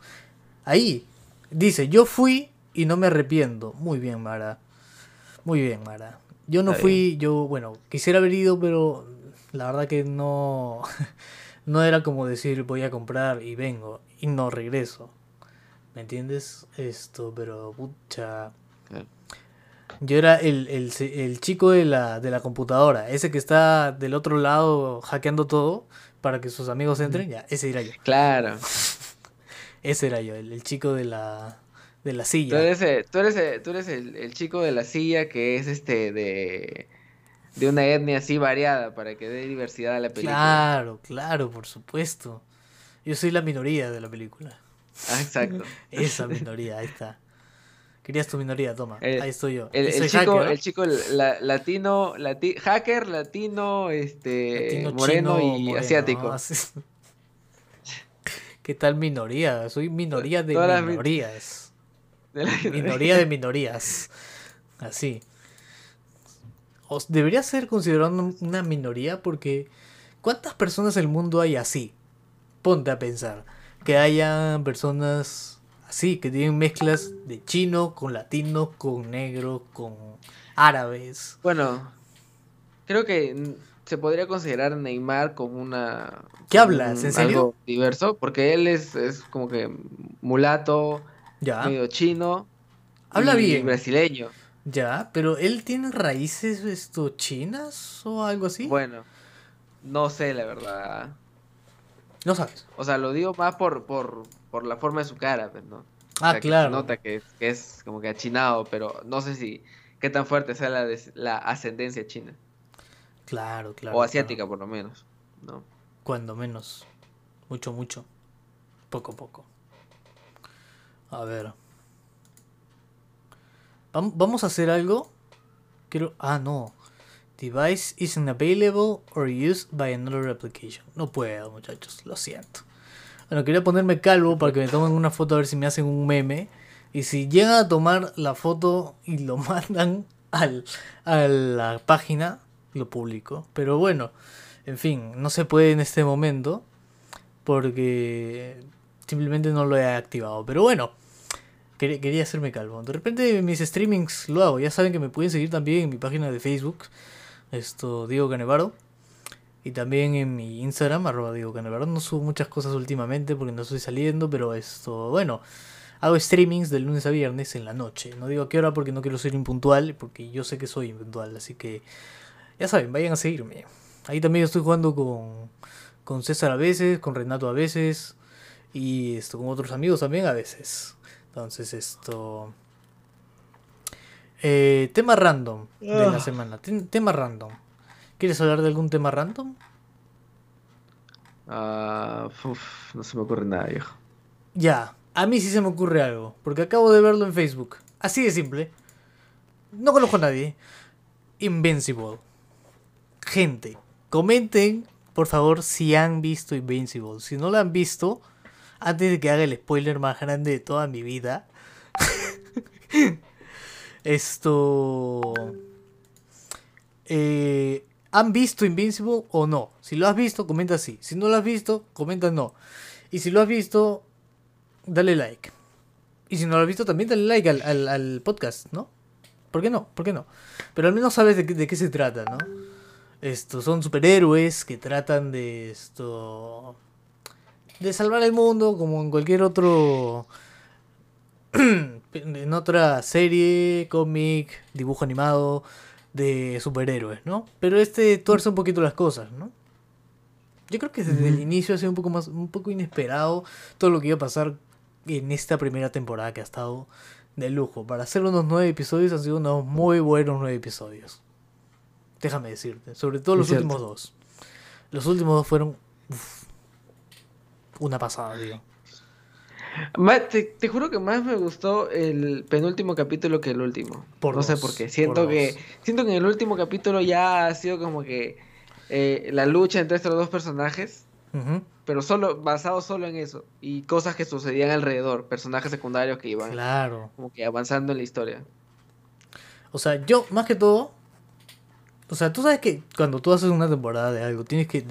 Ahí. Dice, yo fui y no me arrepiento. Muy bien, Mara. Muy bien, Mara. Yo no fui, yo, bueno, quisiera haber ido, pero la verdad que no. [LAUGHS] no era como decir voy a comprar y vengo y no regreso. ¿Me entiendes? Esto, pero pucha. Yo era el, el, chico de la, de la computadora, ese que está del otro lado hackeando todo para que sus amigos entren, ya, ese era yo. Claro. [LAUGHS] ese era yo, el, chico de la, de la silla. Tú eres, el, tú eres, tú eres el, chico de la silla que es este de, de una etnia así variada para que dé diversidad a la película. Claro, claro, por supuesto. Yo soy la minoría de la película. Ah, exacto. [LAUGHS] Esa minoría, ahí está. Querías tu minoría, toma. ahí estoy yo. El, chico, el chico latino, hacker, latino, este, moreno y asiático. Ah, [LAUGHS] ¿Qué tal minoría? Soy minoría de minorías. [LAUGHS] minoría de minorías. Así. Os debería ser considerado una minoría porque ¿cuántas personas en el mundo hay así? Ponte a pensar que haya personas así, que tienen mezclas de chino con latino, con negro, con árabes. Bueno, creo que se podría considerar Neymar como una... ¿Qué hablas? ¿En serio? Algo diverso, porque él es, es como que mulato, ya. medio chino. Habla y bien. brasileño. Ya, pero él tiene raíces esto chinas o algo así. Bueno, no sé la verdad. No sabes. O sea, lo digo más por, por, por la forma de su cara, pues, ¿no? Ah, claro. se nota que, que, es como que achinado, pero no sé si qué tan fuerte sea la, la ascendencia china. Claro, claro. O asiática, por lo menos, ¿no? Cuando menos. Mucho, mucho. Poco, poco. A ver. Vamos a hacer algo. Quiero. Ah, no. Device isn't available or used by another application. No puedo, muchachos, lo siento. Bueno, quería ponerme calvo para que me tomen una foto a ver si me hacen un meme. Y si llegan a tomar la foto y lo [LAUGHS] mandan al, a la página, lo publico. Pero bueno, en fin, no se puede en este momento porque simplemente no lo he activado. Pero bueno, quería, hacerme calvo. De repente mis streamings lo hago. Ya saben que me pueden seguir también en mi página de Facebook esto Diego Canevaro. Y también en mi Instagram, arroba Diego Canevaro. No subo muchas cosas últimamente porque no estoy saliendo, pero esto, bueno, hago streamings de lunes a viernes en la noche. No digo a qué hora porque no quiero ser impuntual, porque yo sé que soy impuntual, así que ya saben, vayan a seguirme. Ahí también estoy jugando con, con César a veces, con Renato a veces, y esto con otros amigos también a veces. Entonces esto... Eh, tema random de la ah. semana. tema random. ¿Quieres hablar de algún tema random? Ah, uf, no se me ocurre nada, viejo. Ya, a mí sí se me ocurre algo, porque acabo de verlo en Facebook. Así de simple. No conozco a nadie. Invincible. Gente, comenten, por favor, si han visto Invincible. Si no lo han visto, antes de que haga el spoiler más grande de toda mi vida. [LAUGHS] Esto... Eh, ¿Han visto Invincible o no? Si lo has visto, comenta sí. Si no lo has visto, comenta no. Y si lo has visto, dale like. Y si no lo has visto, también dale like al, al, podcast, ¿no? ¿Por qué no? ¿Por qué no? Pero al menos sabes de, de qué se trata, ¿no? Estos son superhéroes que tratan de esto. de salvar el mundo como en cualquier otro. [CLEARS THROAT] en otra serie, cómic, dibujo animado de superhéroes, ¿no? Pero este tuerce un poquito las cosas, ¿no? Yo creo que desde el inicio ha sido un poco más, un poco inesperado todo lo que iba a pasar en esta primera temporada que ha estado de lujo. Para hacer unos nueve episodios han sido unos muy buenos nueve episodios. Déjame decirte, sobre todo los últimos dos. Los últimos dos fueron una pasada, tío. Te, juro que más me gustó el penúltimo capítulo que el último. Por no sé por qué. Siento que siento que en el último capítulo ya ha sido como que eh, la lucha entre estos dos personajes pero solo basado solo en eso y cosas que sucedían alrededor, personajes secundarios que iban claro. como que avanzando en la historia. O sea, yo más que todo, o sea, tú sabes que cuando tú haces una temporada de algo, tienes que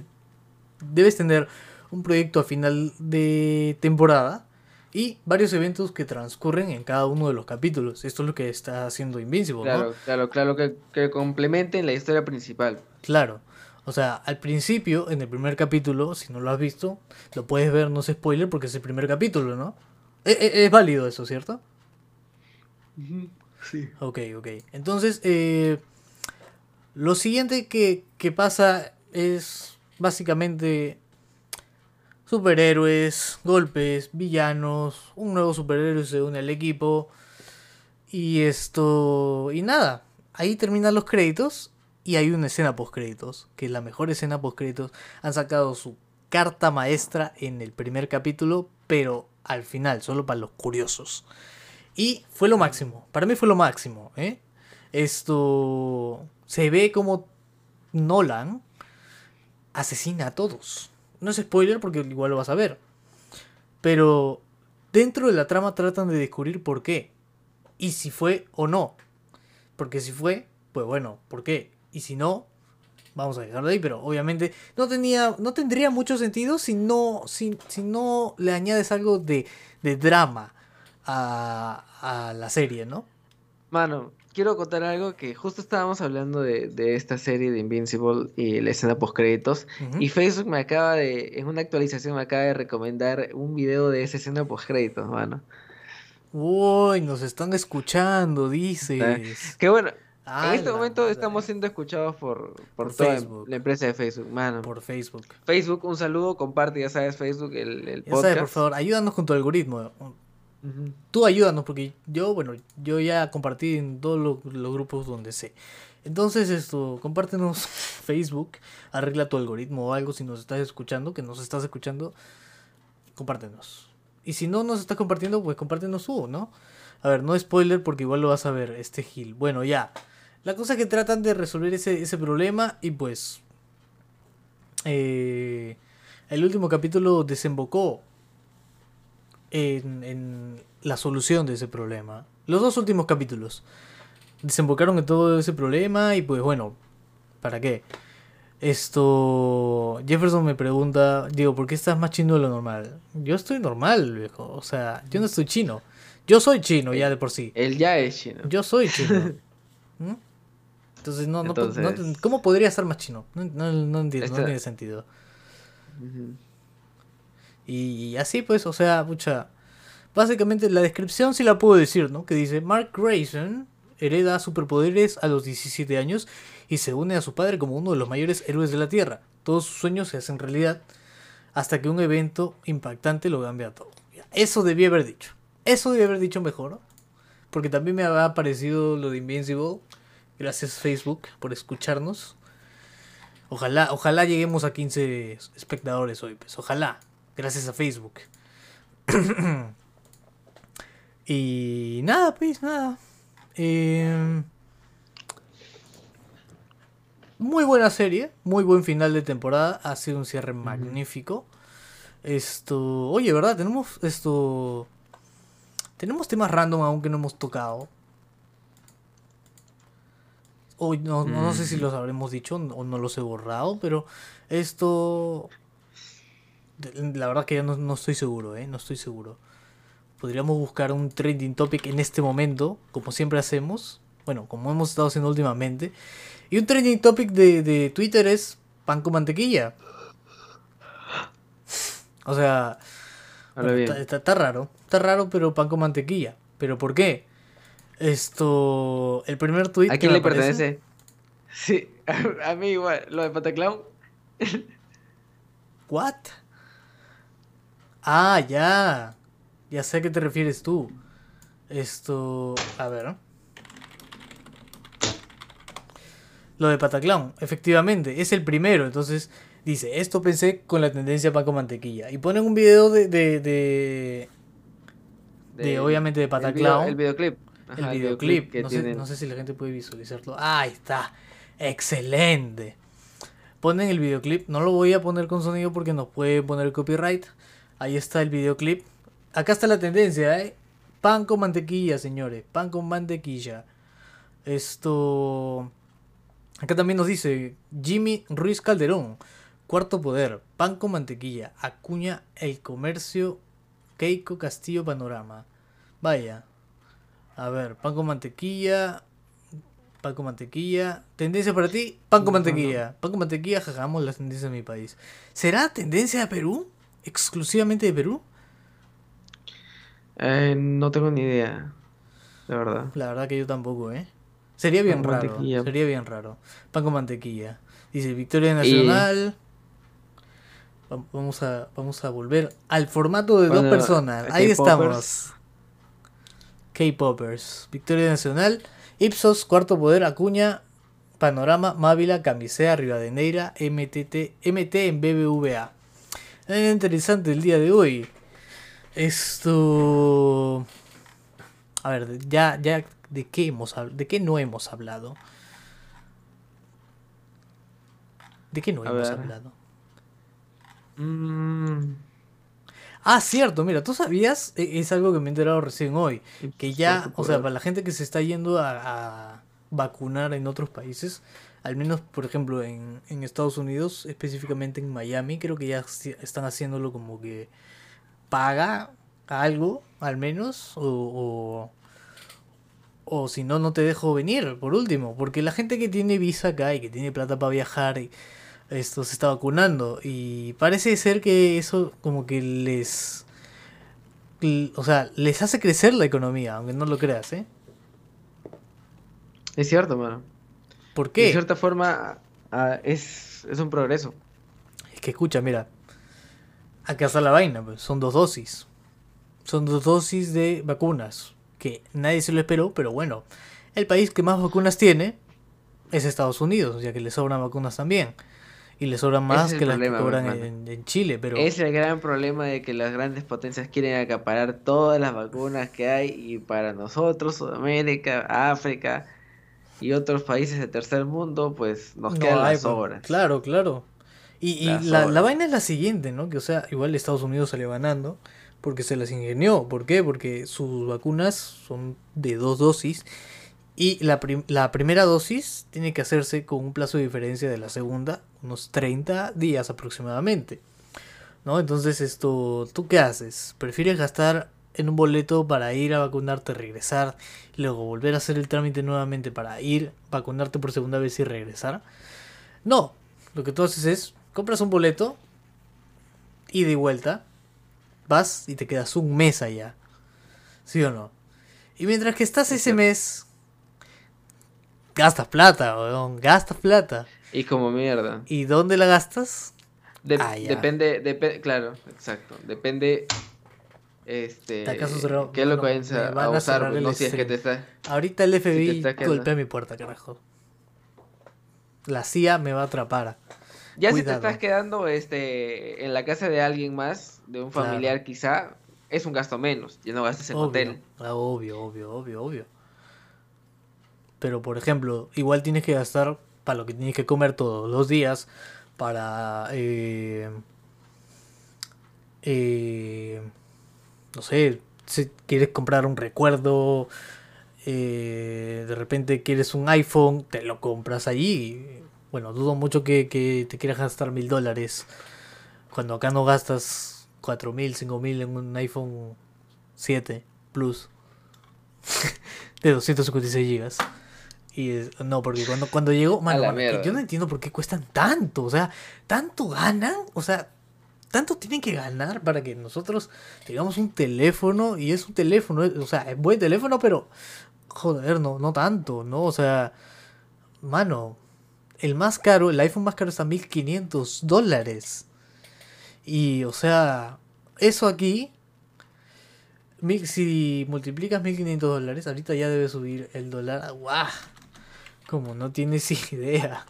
debes tener un proyecto a final de temporada y varios eventos que transcurren en cada uno de los capítulos. Esto es lo que está haciendo Invincible, claro, Claro, claro, que, que complementen la historia principal. Claro. O sea, al principio, en el primer capítulo, si no lo has visto, lo puedes ver, no se spoiler, porque es el primer capítulo, ¿no? E, e, es, válido eso, ¿cierto? Sí. Ok, ok. Entonces, eh, lo siguiente que, que pasa es básicamente superhéroes, golpes, villanos, un nuevo superhéroe se une al equipo y esto y nada, ahí terminan los créditos y hay una escena post créditos, que es la mejor escena post créditos. Han sacado su carta maestra en el primer capítulo, pero al final, solo para los curiosos. Y fue lo máximo, para mí fue lo máximo. ¿eh? Esto se ve como Nolan asesina a todos. No es spoiler porque igual lo vas a ver. Pero dentro de la trama tratan de descubrir por qué. Y si fue o no. Porque si fue, pues bueno, ¿por qué? Y si no, vamos a dejarlo ahí, pero obviamente no tenía, no tendría mucho sentido si no, si, si no le añades algo de, de drama a, a, la serie, ¿no? Mano, quiero contar algo que justo estábamos hablando de, de esta serie de Invincible y la escena post créditos y Facebook me acaba de, en una actualización me acaba de recomendar un video de esa escena post créditos, mano. Uy, nos están escuchando, dices. Qué bueno, en este momento estamos siendo escuchados por, por, toda la empresa de Facebook, mano. Por Facebook. Facebook, un saludo, comparte, ya sabes, Facebook, el, el podcast. Ya sabes, por favor, ayúdanos con tu algoritmo. Tú ayúdanos, porque yo, bueno, yo ya compartí en todos los, grupos donde sé. Entonces, esto, compártenos [LAUGHS] Facebook, arregla tu algoritmo o algo si nos estás escuchando, que nos estás escuchando, compártenos. Y si no nos estás compartiendo, pues compártenos tú, ¿no? A ver, no spoiler porque igual lo vas a ver, este Gil. Bueno, ya. La cosa es que tratan de resolver ese, ese problema y pues... Eh, el último capítulo desembocó en, en la solución de ese problema. Los dos últimos capítulos desembocaron en todo ese problema y pues bueno, ¿para qué? Esto. Jefferson me pregunta, digo, ¿por qué estás más chino de lo normal? Yo estoy normal, viejo. O sea, yo no estoy chino. Yo soy chino ya de por sí. Él ya es chino. Yo soy [LAUGHS] chino. ¿Mm? Entonces, no, no, ¿cómo podría ser más chino? No, no, entiendo, no tiene sentido. Y, así pues, o sea, mucha... Básicamente la descripción sí la puedo decir, ¿no? Que dice, Mark Grayson hereda superpoderes a los 17 años y se une a su padre como uno de los mayores héroes de la Tierra. Todos sus sueños se hacen realidad hasta que un evento impactante lo cambia todo. Eso debía haber dicho. Eso debía haber dicho mejor. Porque también me había parecido lo de Invincible Gracias Facebook por escucharnos. Ojalá, ojalá lleguemos a 15 espectadores hoy, pues. Ojalá. Gracias a Facebook. [CLEARS THROAT] y nada, pues, nada. Eh, muy buena serie, muy buen final de temporada, ha sido un cierre magnífico. Esto, oye, ¿verdad? Tenemos esto tenemos temas random aún que no hemos tocado. Hoy no, no, sé si mm. los habremos dicho o no los he borrado, pero esto la verdad que ya no, no estoy seguro, ¿eh? No estoy seguro. Podríamos buscar un trending topic en este momento, como siempre hacemos. Bueno, como hemos estado haciendo últimamente. Y un trending topic de, Twitter es pan con mantequilla. O sea, está, raro. Está raro, pero pan con mantequilla. ¿Pero por qué? Esto. El primer tweet. ¿A quién le pertenece? Sí, [LAUGHS] a, mí igual. Lo de Pataclown. [LAUGHS] ¿What? Ah, ya. Ya sé a qué te refieres tú. Esto. A ver. Lo de Pataclown, efectivamente, es el primero. Entonces dice, esto pensé con la tendencia Paco Mantequilla. Y ponen un video de... de, de, obviamente de Pataclown. El, videoclip. el videoclip. no, sé, no sé si la gente puede visualizarlo. Ahí está. Excelente. Ponen el videoclip. No lo voy a poner con sonido porque nos puede poner copyright. Ahí está el videoclip. Acá está la tendencia, ¿eh? Pan con mantequilla, señores. Pan con mantequilla. Esto... Acá también nos dice Jimmy Ruiz Calderón. Cuarto poder. Pan con mantequilla. Acuña el comercio. Keiko Castillo Panorama. Vaya. A ver, pan con mantequilla. Pan con mantequilla. ¿Tendencia para ti? Pan con mantequilla. Pan con mantequilla, jajamos las tendencias de mi país. ¿Será tendencia de Perú? ¿Exclusivamente de Perú? Eh, no tengo ni idea. La verdad. La verdad que yo tampoco, ¿eh? Sería bien raro. Sería bien raro. Pan con mantequilla. Dice Victoria Nacional. Vamos a, vamos a volver al formato de dos personas. Ahí estamos. K-Poppers. Victoria Nacional. Ipsos, Cuarto Poder, Acuña, Panorama, Mávila, Camisea, Rivadeneira, MTT, MT en BBVA. Es interesante el día de hoy. Esto. A ver, ya, ya de qué, hemos, de qué no hemos hablado. ¿De qué no hemos hablado? Mm. Ah, cierto, mira, tú sabías, e, es algo que me he enterado recién hoy, que ya, o sea, para la gente que se está yendo a, vacunar en otros países, al menos, por ejemplo, en, en, Estados Unidos, específicamente en Miami, creo que ya están haciéndolo como que paga algo, al menos, o, o si no, no te dejo venir, por último. Porque la gente que tiene visa acá y que tiene plata para viajar, y esto se está vacunando. Y parece ser que eso como que les... O sea, les hace crecer la economía, aunque no lo creas, ¿eh? Es cierto, mano. ¿Por qué? De cierta forma, ah, es, es un progreso. Es que escucha, mira. Acá está la vaina, pues. Son dos dosis. Son dos dosis de vacunas que nadie se lo esperó, pero bueno, el país que más vacunas tiene es Estados Unidos, ya que le sobran vacunas también. Y le sobran más que las que cobran en, Chile, pero... Es el gran problema de que las grandes potencias quieren acaparar todas las vacunas que hay y para nosotros, Sudamérica, África y otros países de tercer mundo, pues nos quedan las sobras. Claro, claro. Y, la, la, vaina es la siguiente, ¿no? Que o sea, igual Estados Unidos salió ganando porque se las ingenió. ¿Por qué? Porque sus vacunas son de dos dosis y la, la, primera dosis tiene que hacerse con un plazo de diferencia de la segunda, unos 30 días aproximadamente. ¿No? Entonces esto, ¿tú qué haces? ¿Prefieres gastar en un boleto para ir a vacunarte, regresar, y luego volver a hacer el trámite nuevamente para ir, vacunarte por segunda vez y regresar? No, lo que tú haces es, compras un boleto, y de vuelta, vas y te quedas un mes allá. ¿Sí o no? Y mientras que estás ese mes, gastas plata, weón, gastas plata. Y como mierda. ¿Y dónde la gastas? depende, depende, claro, exacto. Depende. Este. ¿Qué es lo que a, usar? No, si es que te está. Ahorita el FBI golpea mi puerta, carajo. La CIA me va a atrapar. Ya si te estás quedando este, en la casa de alguien más, de un Claro. familiar quizá, es un gasto menos. Ya no gastas en Obvio, hotel. ah, obvio, obvio, obvio, obvio. Pero por ejemplo, igual tienes que gastar para lo que tienes que comer todos los días, para, eh, eh, no sé, si quieres comprar un recuerdo, eh, de repente quieres un iPhone, te lo compras allí. Bueno, dudo mucho que, que te quieras gastar mil dólares cuando acá no gastas cuatro mil, cinco mil en un iPhone 7 Plus [LAUGHS] de 256 gigas. Y es- no, porque cuando, cuando llegó, mano, yo no entiendo por qué cuestan tanto. O sea, tanto ganan, o sea, tanto tienen que ganar para que nosotros tengamos un teléfono y es un teléfono, o sea, es buen teléfono, pero joder, no, no tanto, ¿no? O sea, mano, el más caro, el iPhone más caro está a 1500 dólares. Y, o sea, eso aquí, si multiplicas 1500 dólares, ahorita ya debe subir el dólar. ¡Guau! Como no tienes [LAUGHS] idea.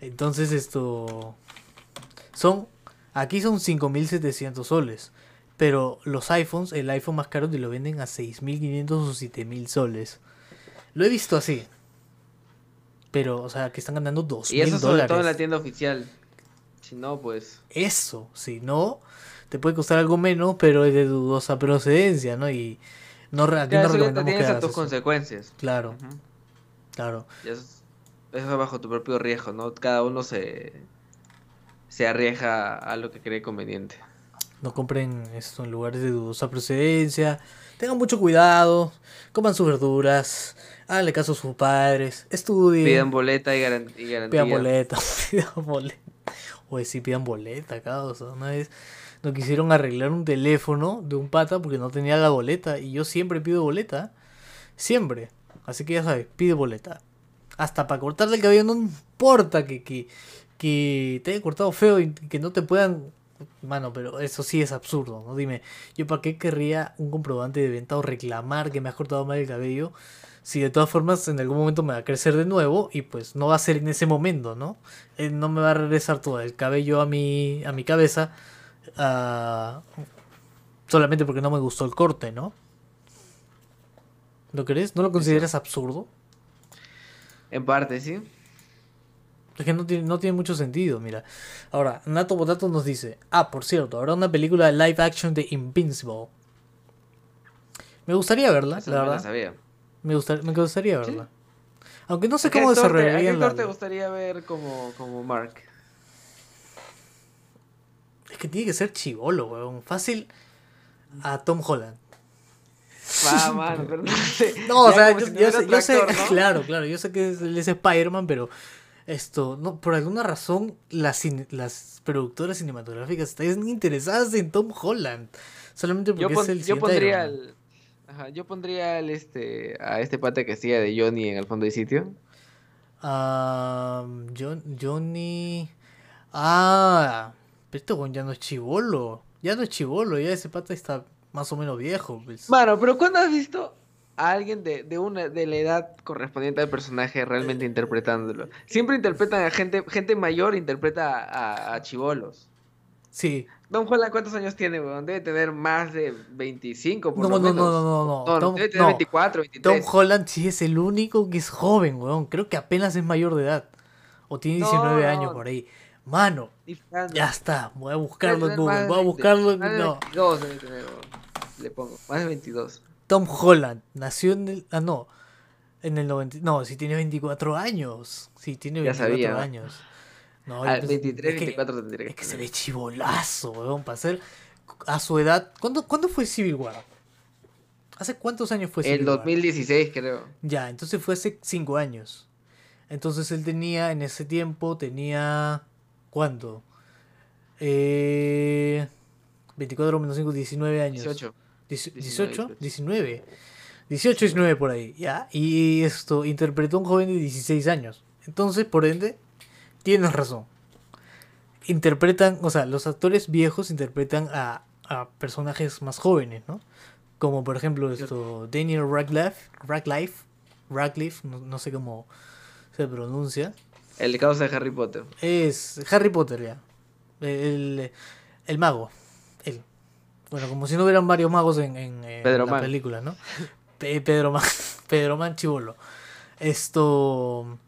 Entonces, esto. Son. Aquí son 5700 soles. Pero los iPhones, el iPhone más caro te lo venden a 6500 o 7000 soles. Lo he visto así. Pero, o sea, que están ganando Y eso 2000 sobre todo en la dólares. tienda oficial. Si no, pues... Eso, si no, te puede costar algo menos, pero es de dudosa procedencia, ¿no? Y no, Ya, no recomendamos que hagas tus eso. consecuencias. Claro, Ujú. claro. Ya es- Eso es bajo tu propio riesgo, ¿no? Cada uno se, se arriesga a lo que cree conveniente. No compren esto en lugares de dudosa procedencia. Tengan mucho cuidado. Coman sus verduras. Háganle caso a sus padres. Estudien. Pidan boleta y, garan- y garantía. Pidan boleta. [LAUGHS] pidan boleta. Oye, sí, pidan boleta, causa. Una vez nos quisieron arreglar un teléfono de un pata porque no tenía la boleta. Y yo siempre pido boleta. Siempre. Así que ya sabes, pide boleta. Hasta para cortarle el cabello no importa que, que, que te haya cortado feo y que no te puedan... Mano, pero eso sí es absurdo, ¿no? Dime, ¿yo para qué querría un comprobante de venta o reclamar que me has cortado mal el cabello? Si de todas formas en algún momento me va a crecer de nuevo y pues no va a ser en ese momento, ¿no? Eh, no me va a regresar todo el cabello a mi, a mi cabeza ah, solamente porque no me gustó el corte, ¿no? ¿Lo crees? ¿No lo consideras absurdo? En parte, sí. Es que no tiene, no tiene mucho sentido, mira. Ahora, Nato Potato nos dice, ah, por cierto, habrá una película live action de Invincible. Me gustaría verla, Esa la no me la verdad. sabía. Me, gustar- me gustaría Sí. verla. Aunque no sé ¿A qué cómo te- ¿A qué actor te gustaría ver como, como Mark? Es que tiene que ser chivolo, weón. Fácil a Tom Holland. Va, man, pero no sé. No, o sea, yo, si yo tuviera sé, otro yo sé- actor, ¿no? [LAUGHS] claro, claro, yo sé que es, él es Spider-Man, pero esto, no, por alguna razón las, las productoras cinematográficas están interesadas en Tom Holland. Solamente porque Yo, es el yo pondría al, ajá, yo pondría al este a este pata que hacía de Johnny en el fondo de sitio. John- Johnny. Ah, pero este ya no es chivolo. Ya no es chivolo, ya ese pata está más o menos viejo. pues. Mano, pero ¿cuándo has visto a alguien de, de una de la edad correspondiente al personaje realmente interpretándolo? Siempre interpretan a gente gente mayor interpreta a, a chivolos. Sí. Don Holland, ¿cuántos años tiene, weón? Debe tener más de 25 por No, lo no, no, no, no, no. Tom- debe tener no. 24, Tom 23. Holland sí es el único que es joven, weón. Creo que apenas es mayor de edad. O tiene 19 No, años no. por ahí. Mano, ya está. Voy a buscarlo en Google. Voy a 20, buscarlo en de no. 22 debe tener, weón. Le pongo, más de 22. Tom Holland nació en el. Ah, no. En el 90. No, si tiene 24 años. Sí, tiene Ya 24 sabía. años. No, yo pensé- 23, es que- 24 tendría que Es que se ve chivolazo, weón. Para ser a su edad. ¿Cuándo, ¿Cuándo fue Civil War? ¿Hace cuántos años fue Civil El War? 2016, creo. Ya, entonces fue hace 5 años. Entonces él tenía, en ese tiempo, tenía. ¿Cuánto? Eh, 24 menos 5, 19 años. 18. Dieci- 19, 18, 19. 18, 19 por ahí, ¿ya? Y esto interpretó a un joven de 16 años. Entonces, por ende, tienes razón. Interpretan, o sea, los actores viejos interpretan a, a personajes más jóvenes, ¿no? Como por ejemplo esto, Daniel Radcliffe, Radcliffe, Radcliffe, no, no sé cómo se pronuncia. El causa de Harry Potter. Es Harry Potter, ya. El, el mago. Él. Bueno, como si no hubieran varios magos en, en, en Pedro la Man. película, ¿no? [LAUGHS] Pe- Pedro Man. [LAUGHS] Pedro Man Chivolo. Esto.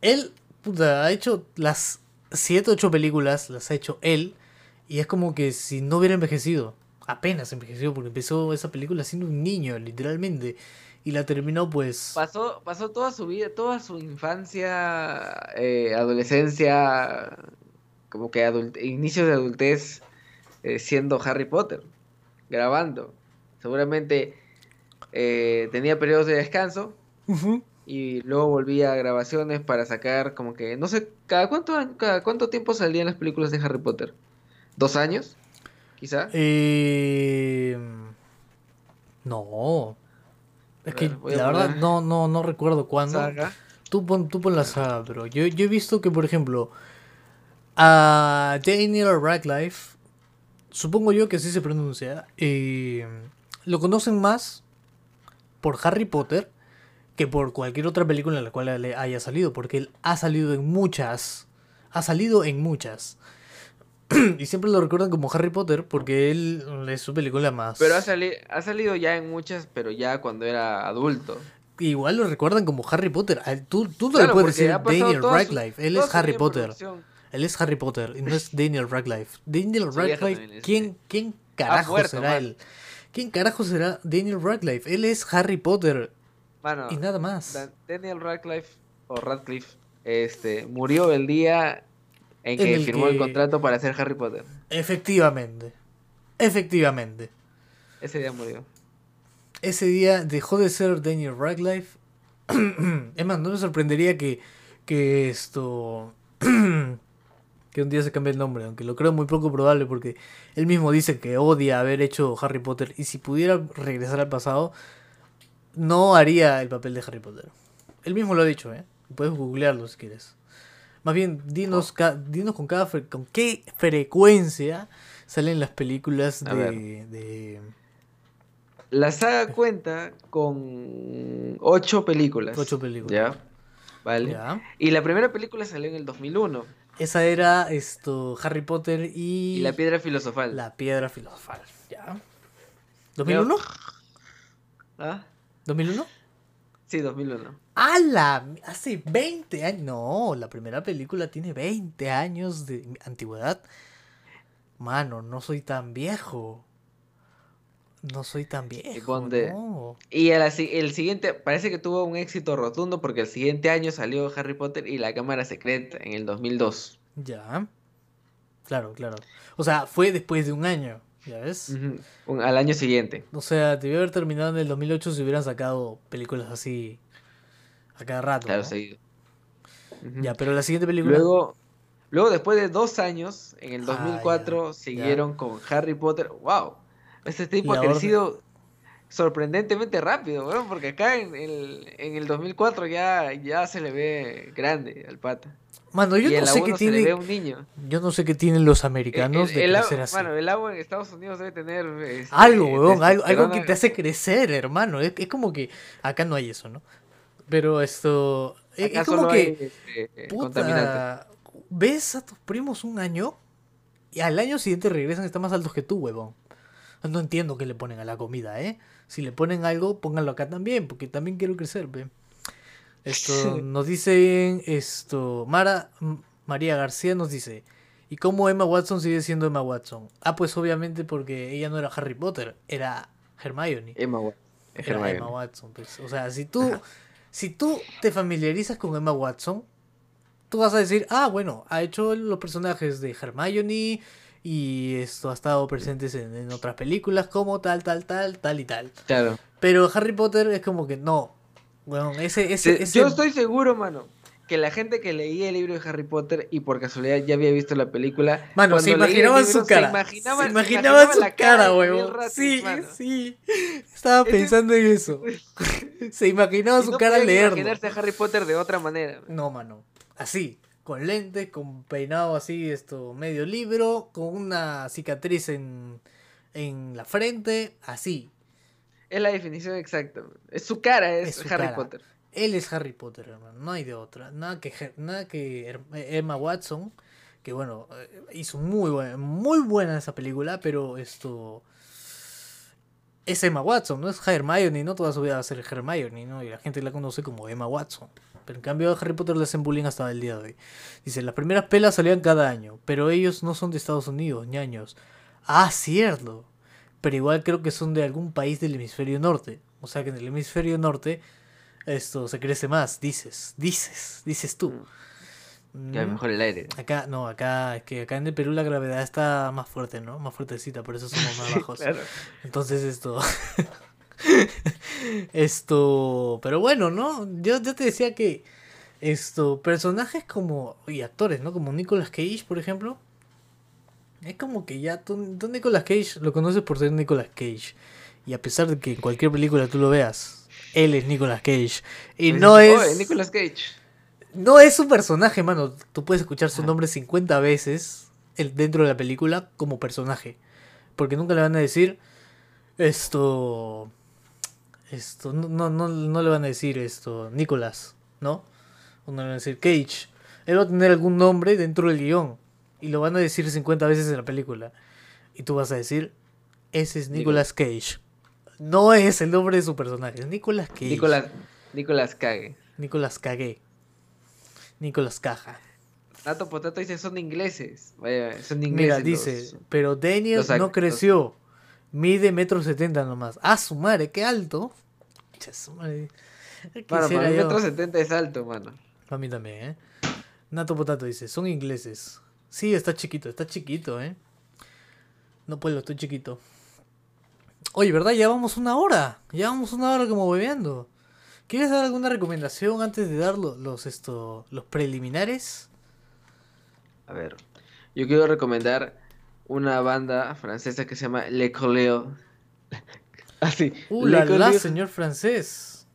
Él, puta, ha hecho las 7 8 películas, las ha hecho él. Y es como que si no hubiera envejecido. Apenas envejeció, porque empezó esa película siendo un niño, literalmente. Y la terminó, pues. Pasó, pasó toda su vida, toda su infancia, eh, adolescencia, como que inicios de adultez eh, siendo Harry Potter, grabando. Seguramente eh, tenía periodos de descanso y luego volvía a grabaciones para sacar como que, no sé, ¿cada cuánto, cada cuánto tiempo salían las películas de Harry Potter? ¿Dos años? Quizá. Eh, no. Es que ver, la verdad no, no, no recuerdo cuándo. Saga. Tú pon, tú pon la saga, pero yo, yo he visto que, por ejemplo, a Daniel Radcliffe, supongo yo que así se pronuncia, eh, lo conocen más por Harry Potter que por cualquier otra película en la cual le haya salido, porque él ha salido en muchas, ha salido en muchas. [CLEARS THROAT] y siempre lo recuerdan como Harry Potter porque él es su película más... Pero ha, sali- ha salido ya en muchas, pero ya cuando era adulto. Igual lo recuerdan como Harry Potter. Tú, tú no Claro, le puedes decir Daniel su- Radcliffe, él es Harry Potter. producción. Él es Harry Potter y no es [LAUGHS] Daniel Radcliffe. Daniel Radcliffe, ¿quién. ¿quién carajo muerto, será man. él? ¿Quién carajo será Daniel Radcliffe? Él es Harry Potter Mano, y nada más. Dan- Daniel Radcliffe o Radcliffe este, murió el día en En que el firmó el contrato para hacer Harry Potter. Efectivamente. Efectivamente. Ese día murió. Ese día dejó de ser Daniel Radcliffe. [CLEARS THROAT] es más, no me sorprendería que, que esto. [CLEARS THROAT] que un día se cambie el nombre, aunque lo creo muy poco probable porque él mismo dice que odia haber hecho Harry Potter y si pudiera regresar al pasado, no haría el papel de Harry Potter. Él mismo lo ha dicho, ¿eh? Puedes googlearlo si quieres. Más bien, dinos, ca- dinos con, cada con qué frecuencia salen las películas de, de La saga cuenta con ocho películas. ocho películas. ¿Ya? Vale. Ya. Y la primera película salió en el 2001. Esa era esto Harry Potter y, Y la piedra filosofal. la piedra filosofal. ¿Ya? ¿2001? ¿Ah? ¿2001? Sí, 2001. ¡Hala! Hace 20 años. No, la primera película tiene 20 años de antigüedad. Mano, no soy tan viejo. No soy tan viejo. ponte- no. Y el, el siguiente, parece que tuvo un éxito rotundo porque el siguiente año salió Harry Potter y la cámara secreta en el 2002. Ya. Claro, claro. O sea, fue después de un año. ¿Ya ves? Un- al año siguiente. O sea, debió haber terminado en el 2008 si hubieran sacado películas así a cada rato. Claro, ¿no? seguido. Ya, pero la siguiente película. Luego, luego, después de dos años, en el Ah, 2004, ya, siguieron con Harry Potter. ¡Wow! Este tipo ha orden- crecido sorprendentemente rápido, weón, porque acá en el, en el 2004 ya, ya se le ve grande al pata. Mano, yo y no sé 1 qué tiene. un niño. Yo no sé qué tienen los americanos el- de el crecer así. bueno, el agua en Estados Unidos debe tener... este, algo, weón, algo, algo que te hace crecer, hermano. Es, es como que acá no hay eso, ¿no? Pero esto. Es, Acá es como que. hay, este, contaminantes. Puta, ves a tus primos un año y al año siguiente regresan están más altos que tú, huevón. No entiendo qué le ponen a la comida, ¿eh? Si le ponen algo, pónganlo acá también, porque también quiero crecer, ve. Esto [LAUGHS] nos dicen esto. Mara María García nos dice. ¿Y cómo Emma Watson sigue siendo Emma Watson? Ah, pues obviamente porque ella no era Harry Potter, era Hermione. Emma Era Hermione. Emma Watson, pues. O sea, si tú, [LAUGHS] si tú te familiarizas con Emma Watson, tú vas a decir, ah, bueno, ha hecho los personajes de Hermione y esto ha estado presentes en, en otras películas como tal, tal, tal, tal y tal. Claro. Pero Harry Potter es como que no. Bueno, ese, ese, Yo estoy seguro, mano, que la gente que leía el libro de Harry Potter y por casualidad ya había visto la película. Mano, se imaginaban su cara. Se imaginaban, se imaginaban su la cara, huevón. Sí, mano. sí. Estaba pensando en eso. [LAUGHS] Se imaginaba su no cara al leerlo. imaginarse a Harry Potter de otra manera. No, mano. Así, con lentes, con peinado así, esto, medio libro, con una cicatriz en, en la frente, así. Es la definición exacta. Es su cara, es, Es su Harry cara. Potter. Él es Harry Potter, hermano. No hay de otra. Nada que, nada que Emma Watson, que bueno, eh, hizo muy buena, muy buena esa película, pero esto es Emma Watson, no es Hermione, no toda su vida va a ser Hermione, ¿no? Y la gente la conoce como Emma Watson. Pero en cambio a Harry Potter le hacen bullying hasta el día de hoy. Dice, las primeras pelas salían cada año, pero ellos no son de Estados Unidos, ñaños. Ah, cierto. Pero igual creo que son de algún país del hemisferio norte. O sea que en el hemisferio norte esto se crece más, dices, dices, dices tú. Ya mejor el aire. Acá, no, acá, es que acá en el Perú la gravedad está más fuerte, ¿no? Más fuertecita, por eso somos más [LAUGHS] bajos. Entonces esto. [LAUGHS] [LAUGHS] esto. Pero bueno, ¿no? Yo, yo te decía que. Esto. Personajes como. Y actores, ¿no? Como Nicolas Cage, por ejemplo. Es como que ya tú, tú Nicolas Cage lo conoces por ser Nicolas Cage. Y a pesar de que en cualquier película tú lo veas, él es Nicolas Cage. Y pues no es. Nicolas Cage. No es su personaje, mano. Tú puedes escuchar su nombre 50 veces dentro de la película como personaje. Porque nunca le van a decir esto. Esto. No, no, no le van a decir esto. Nicolas, ¿no? O no le van a decir Cage. Él va a tener algún nombre dentro del guion. Y lo van a decir 50 veces en la película. Y tú vas a decir, ese es Nicolas Cage. No es el nombre de su personaje, es Nicolas Cage. Nicolas, Nicolas Cage. Nicolas Cage. Nicolas Caja. Nato Potato dice son ingleses. son ingleses. Mira, dice, pero Daniel no creció. Mide metro setenta nomás. Ah, su madre, qué alto. Para mí metro setenta es alto, mano. Para mí también, ¿eh? Nato Potato dice, son ingleses. Sí, está chiquito, está chiquito, ¿eh? No puedo, estoy chiquito. Oye, ¿verdad? Ya vamos una hora. Ya vamos una hora como bebeando. ¿Quieres dar alguna recomendación antes de dar los, esto, los preliminares? A ver, yo quiero recomendar una banda francesa que se llama Le Coleo. Así. Uh, la, la, señor francés.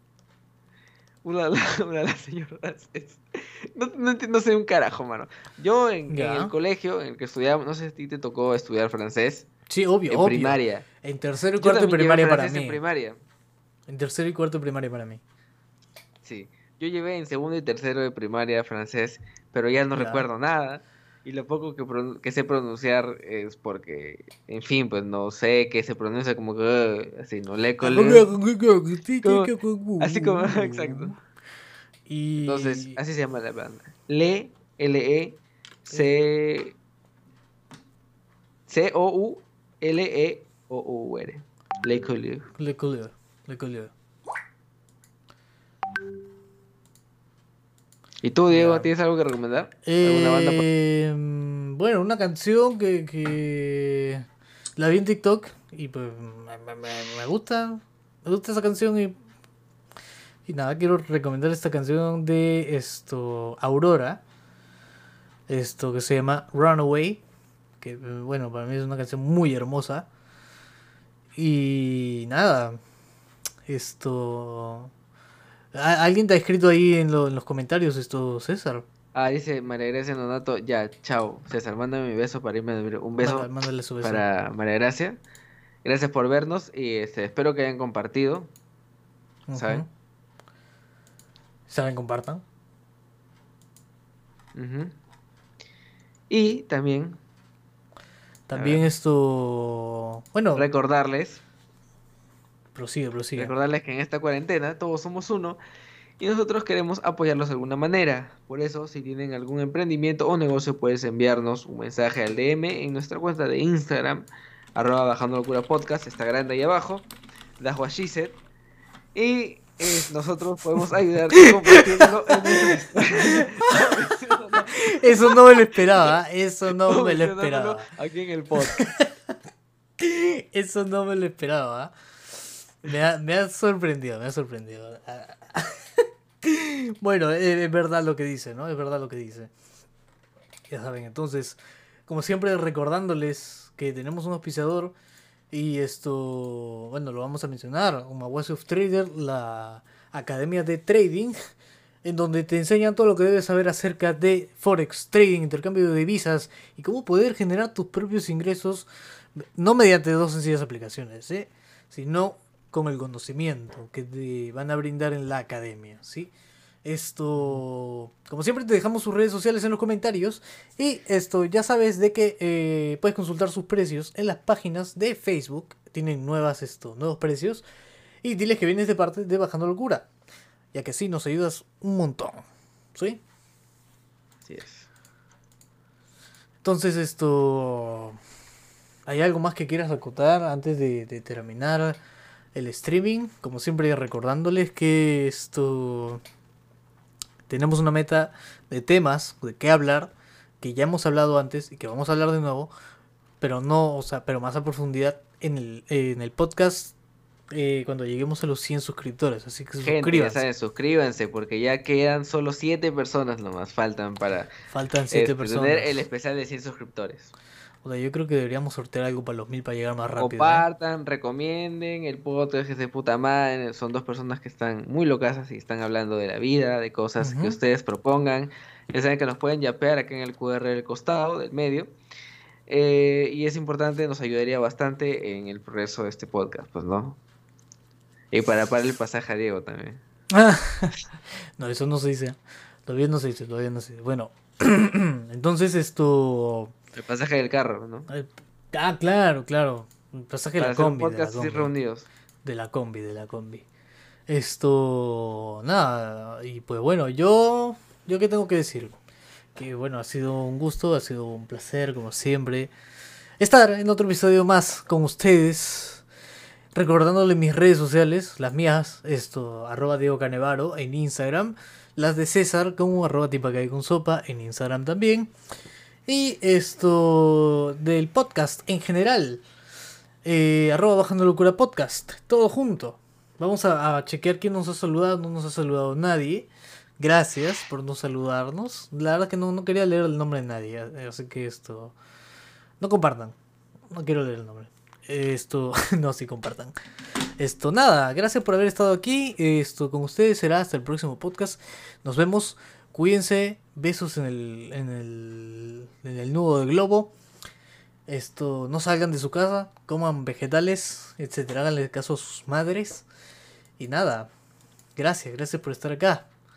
Una la, [LAUGHS] señor francés. No, no, no, sé un carajo, mano. Yo en, en, el colegio en el que estudiaba, no sé si a ti te tocó estudiar francés. Sí, obvio, en primaria. En tercero y cuarto de primaria para mí. En primaria. En tercero y cuarto de primaria para mí. Sí. Yo llevé en segundo y tercero de primaria francés, pero ya no recuerdo nada. Y lo poco que, que, sé pronunciar es porque, en fin, pues no sé qué se pronuncia como que así, no le Así como, [LAUGHS] exacto. Y... Entonces, así se llama la banda. Le, L-E, C, C-O-U, L-E-O-U-R. Le Collier. Le Collier. Le Collier. ¿Y tú, Diego, tienes algo que recomendar? ¿Alguna banda? Eh, bueno, una canción que, que la vi en TikTok y pues me, gusta. Me gusta esa canción y, y nada, quiero recomendar esta canción de esto Aurora. Esto que se llama Runaway que bueno, para mí es una canción muy hermosa. Y nada, esto... ¿Alguien te ha escrito ahí en, los comentarios esto, César? Ah, dice María Gracia Nonato, ya, chao. César, mándame mi beso para irme a dormir. Un beso, para María Gracia. Gracias por vernos y este, espero que hayan compartido. ¿Saben? ¿Saben? Compartan. Y también también esto. Bueno. Recordarles. Prosigue, prosigue. Recordarles que en esta cuarentena todos somos uno y nosotros queremos apoyarlos de alguna manera. Por eso, si tienen algún emprendimiento o negocio, puedes enviarnos un mensaje al DM en nuestra cuenta de Instagram, arroba bajando locura podcast, está grande ahí abajo, da Y nosotros podemos ayudar [LAUGHS] compartiéndolo en [LAUGHS] Eso no me lo esperaba, [LAUGHS] eso no me lo esperaba. Aquí en el podcast. Eso no me lo esperaba. Me ha, me ha sorprendido, me ha sorprendido. [LAUGHS] Bueno, es verdad lo que dice, ¿no? Es verdad lo que dice. Ya saben, entonces, como siempre recordándoles que tenemos un auspiciador y esto, bueno, lo vamos a mencionar, Umawasi of Trader, la academia de trading, en donde te enseñan todo lo que debes saber acerca de Forex, trading, intercambio de divisas y cómo poder generar tus propios ingresos, no mediante dos sencillas aplicaciones, ¿eh? sino con el conocimiento que te van a brindar en la academia, ¿sí? Esto, como siempre, te dejamos sus redes sociales en los comentarios. Y esto, ya sabes de que eh, puedes consultar sus precios en las páginas de Facebook. Tienen nuevas, esto, nuevos precios. Y diles que vienes de parte de Bajando Locura. Ya que sí, nos ayudas un montón. ¿Sí? Así es. Entonces, esto. ¿Hay algo más que quieras acotar antes de, de terminar el streaming? Como siempre, recordándoles que esto tenemos una meta de temas de qué hablar, que ya hemos hablado antes y que vamos a hablar de nuevo, pero no, o sea, pero más a profundidad en el, en el podcast eh, cuando lleguemos a los 100 suscriptores. Así que Gente, ya suscríbanse. saben, suscríbanse porque ya quedan solo 7 personas nomás faltan para Faltan 7 este, personas. tener el especial de 100 suscriptores. O sea, yo creo que deberíamos sortear algo para los 1000 para llegar más rápido. ¿eh? Compartan, recomienden, el podcast es de puta madre, son dos personas que están muy locas y están hablando de la vida, de cosas que ustedes propongan. Ya saben que nos pueden yapear acá en el QR del costado, del medio. Eh, y es importante, nos ayudaría bastante en el progreso de este podcast, pues, ¿no? Y para pagar el pasaje a Diego también. [LAUGHS] no, eso no se dice. Todavía no se dice, todavía no se dice. Bueno, [CLEARS THROAT] entonces esto... El pasaje del carro, ¿no? Ah, claro, claro. El pasaje de Para la hacer un combi. De la combi. reunidos. De la combi, de la combi. Esto, nada, y pues bueno, yo, yo qué tengo que decir, que bueno, ha sido un gusto, ha sido un placer, como siempre, estar en otro episodio más con ustedes, recordándole mis redes sociales, las mías, esto, arroba Diego Canevaro en Instagram, las de César como arroba tipacay con sopa en Instagram también, y esto del podcast en general, eh, arroba bajando locura podcast, todo junto. Vamos a, chequear quién nos ha saludado, no nos ha saludado nadie. Gracias por no saludarnos. La verdad que no, no quería leer el nombre de nadie, eh, así que esto... No compartan. No quiero leer el nombre. Esto... [LAUGHS] no, sí compartan. Esto, nada, gracias por haber estado aquí. Esto con ustedes será hasta el próximo podcast. Nos vemos. Cuídense. Besos en el, en el, en el nudo del globo. Esto, no salgan de su casa, coman vegetales, etcétera, háganle caso a sus madres. Y nada, gracias, gracias por estar acá.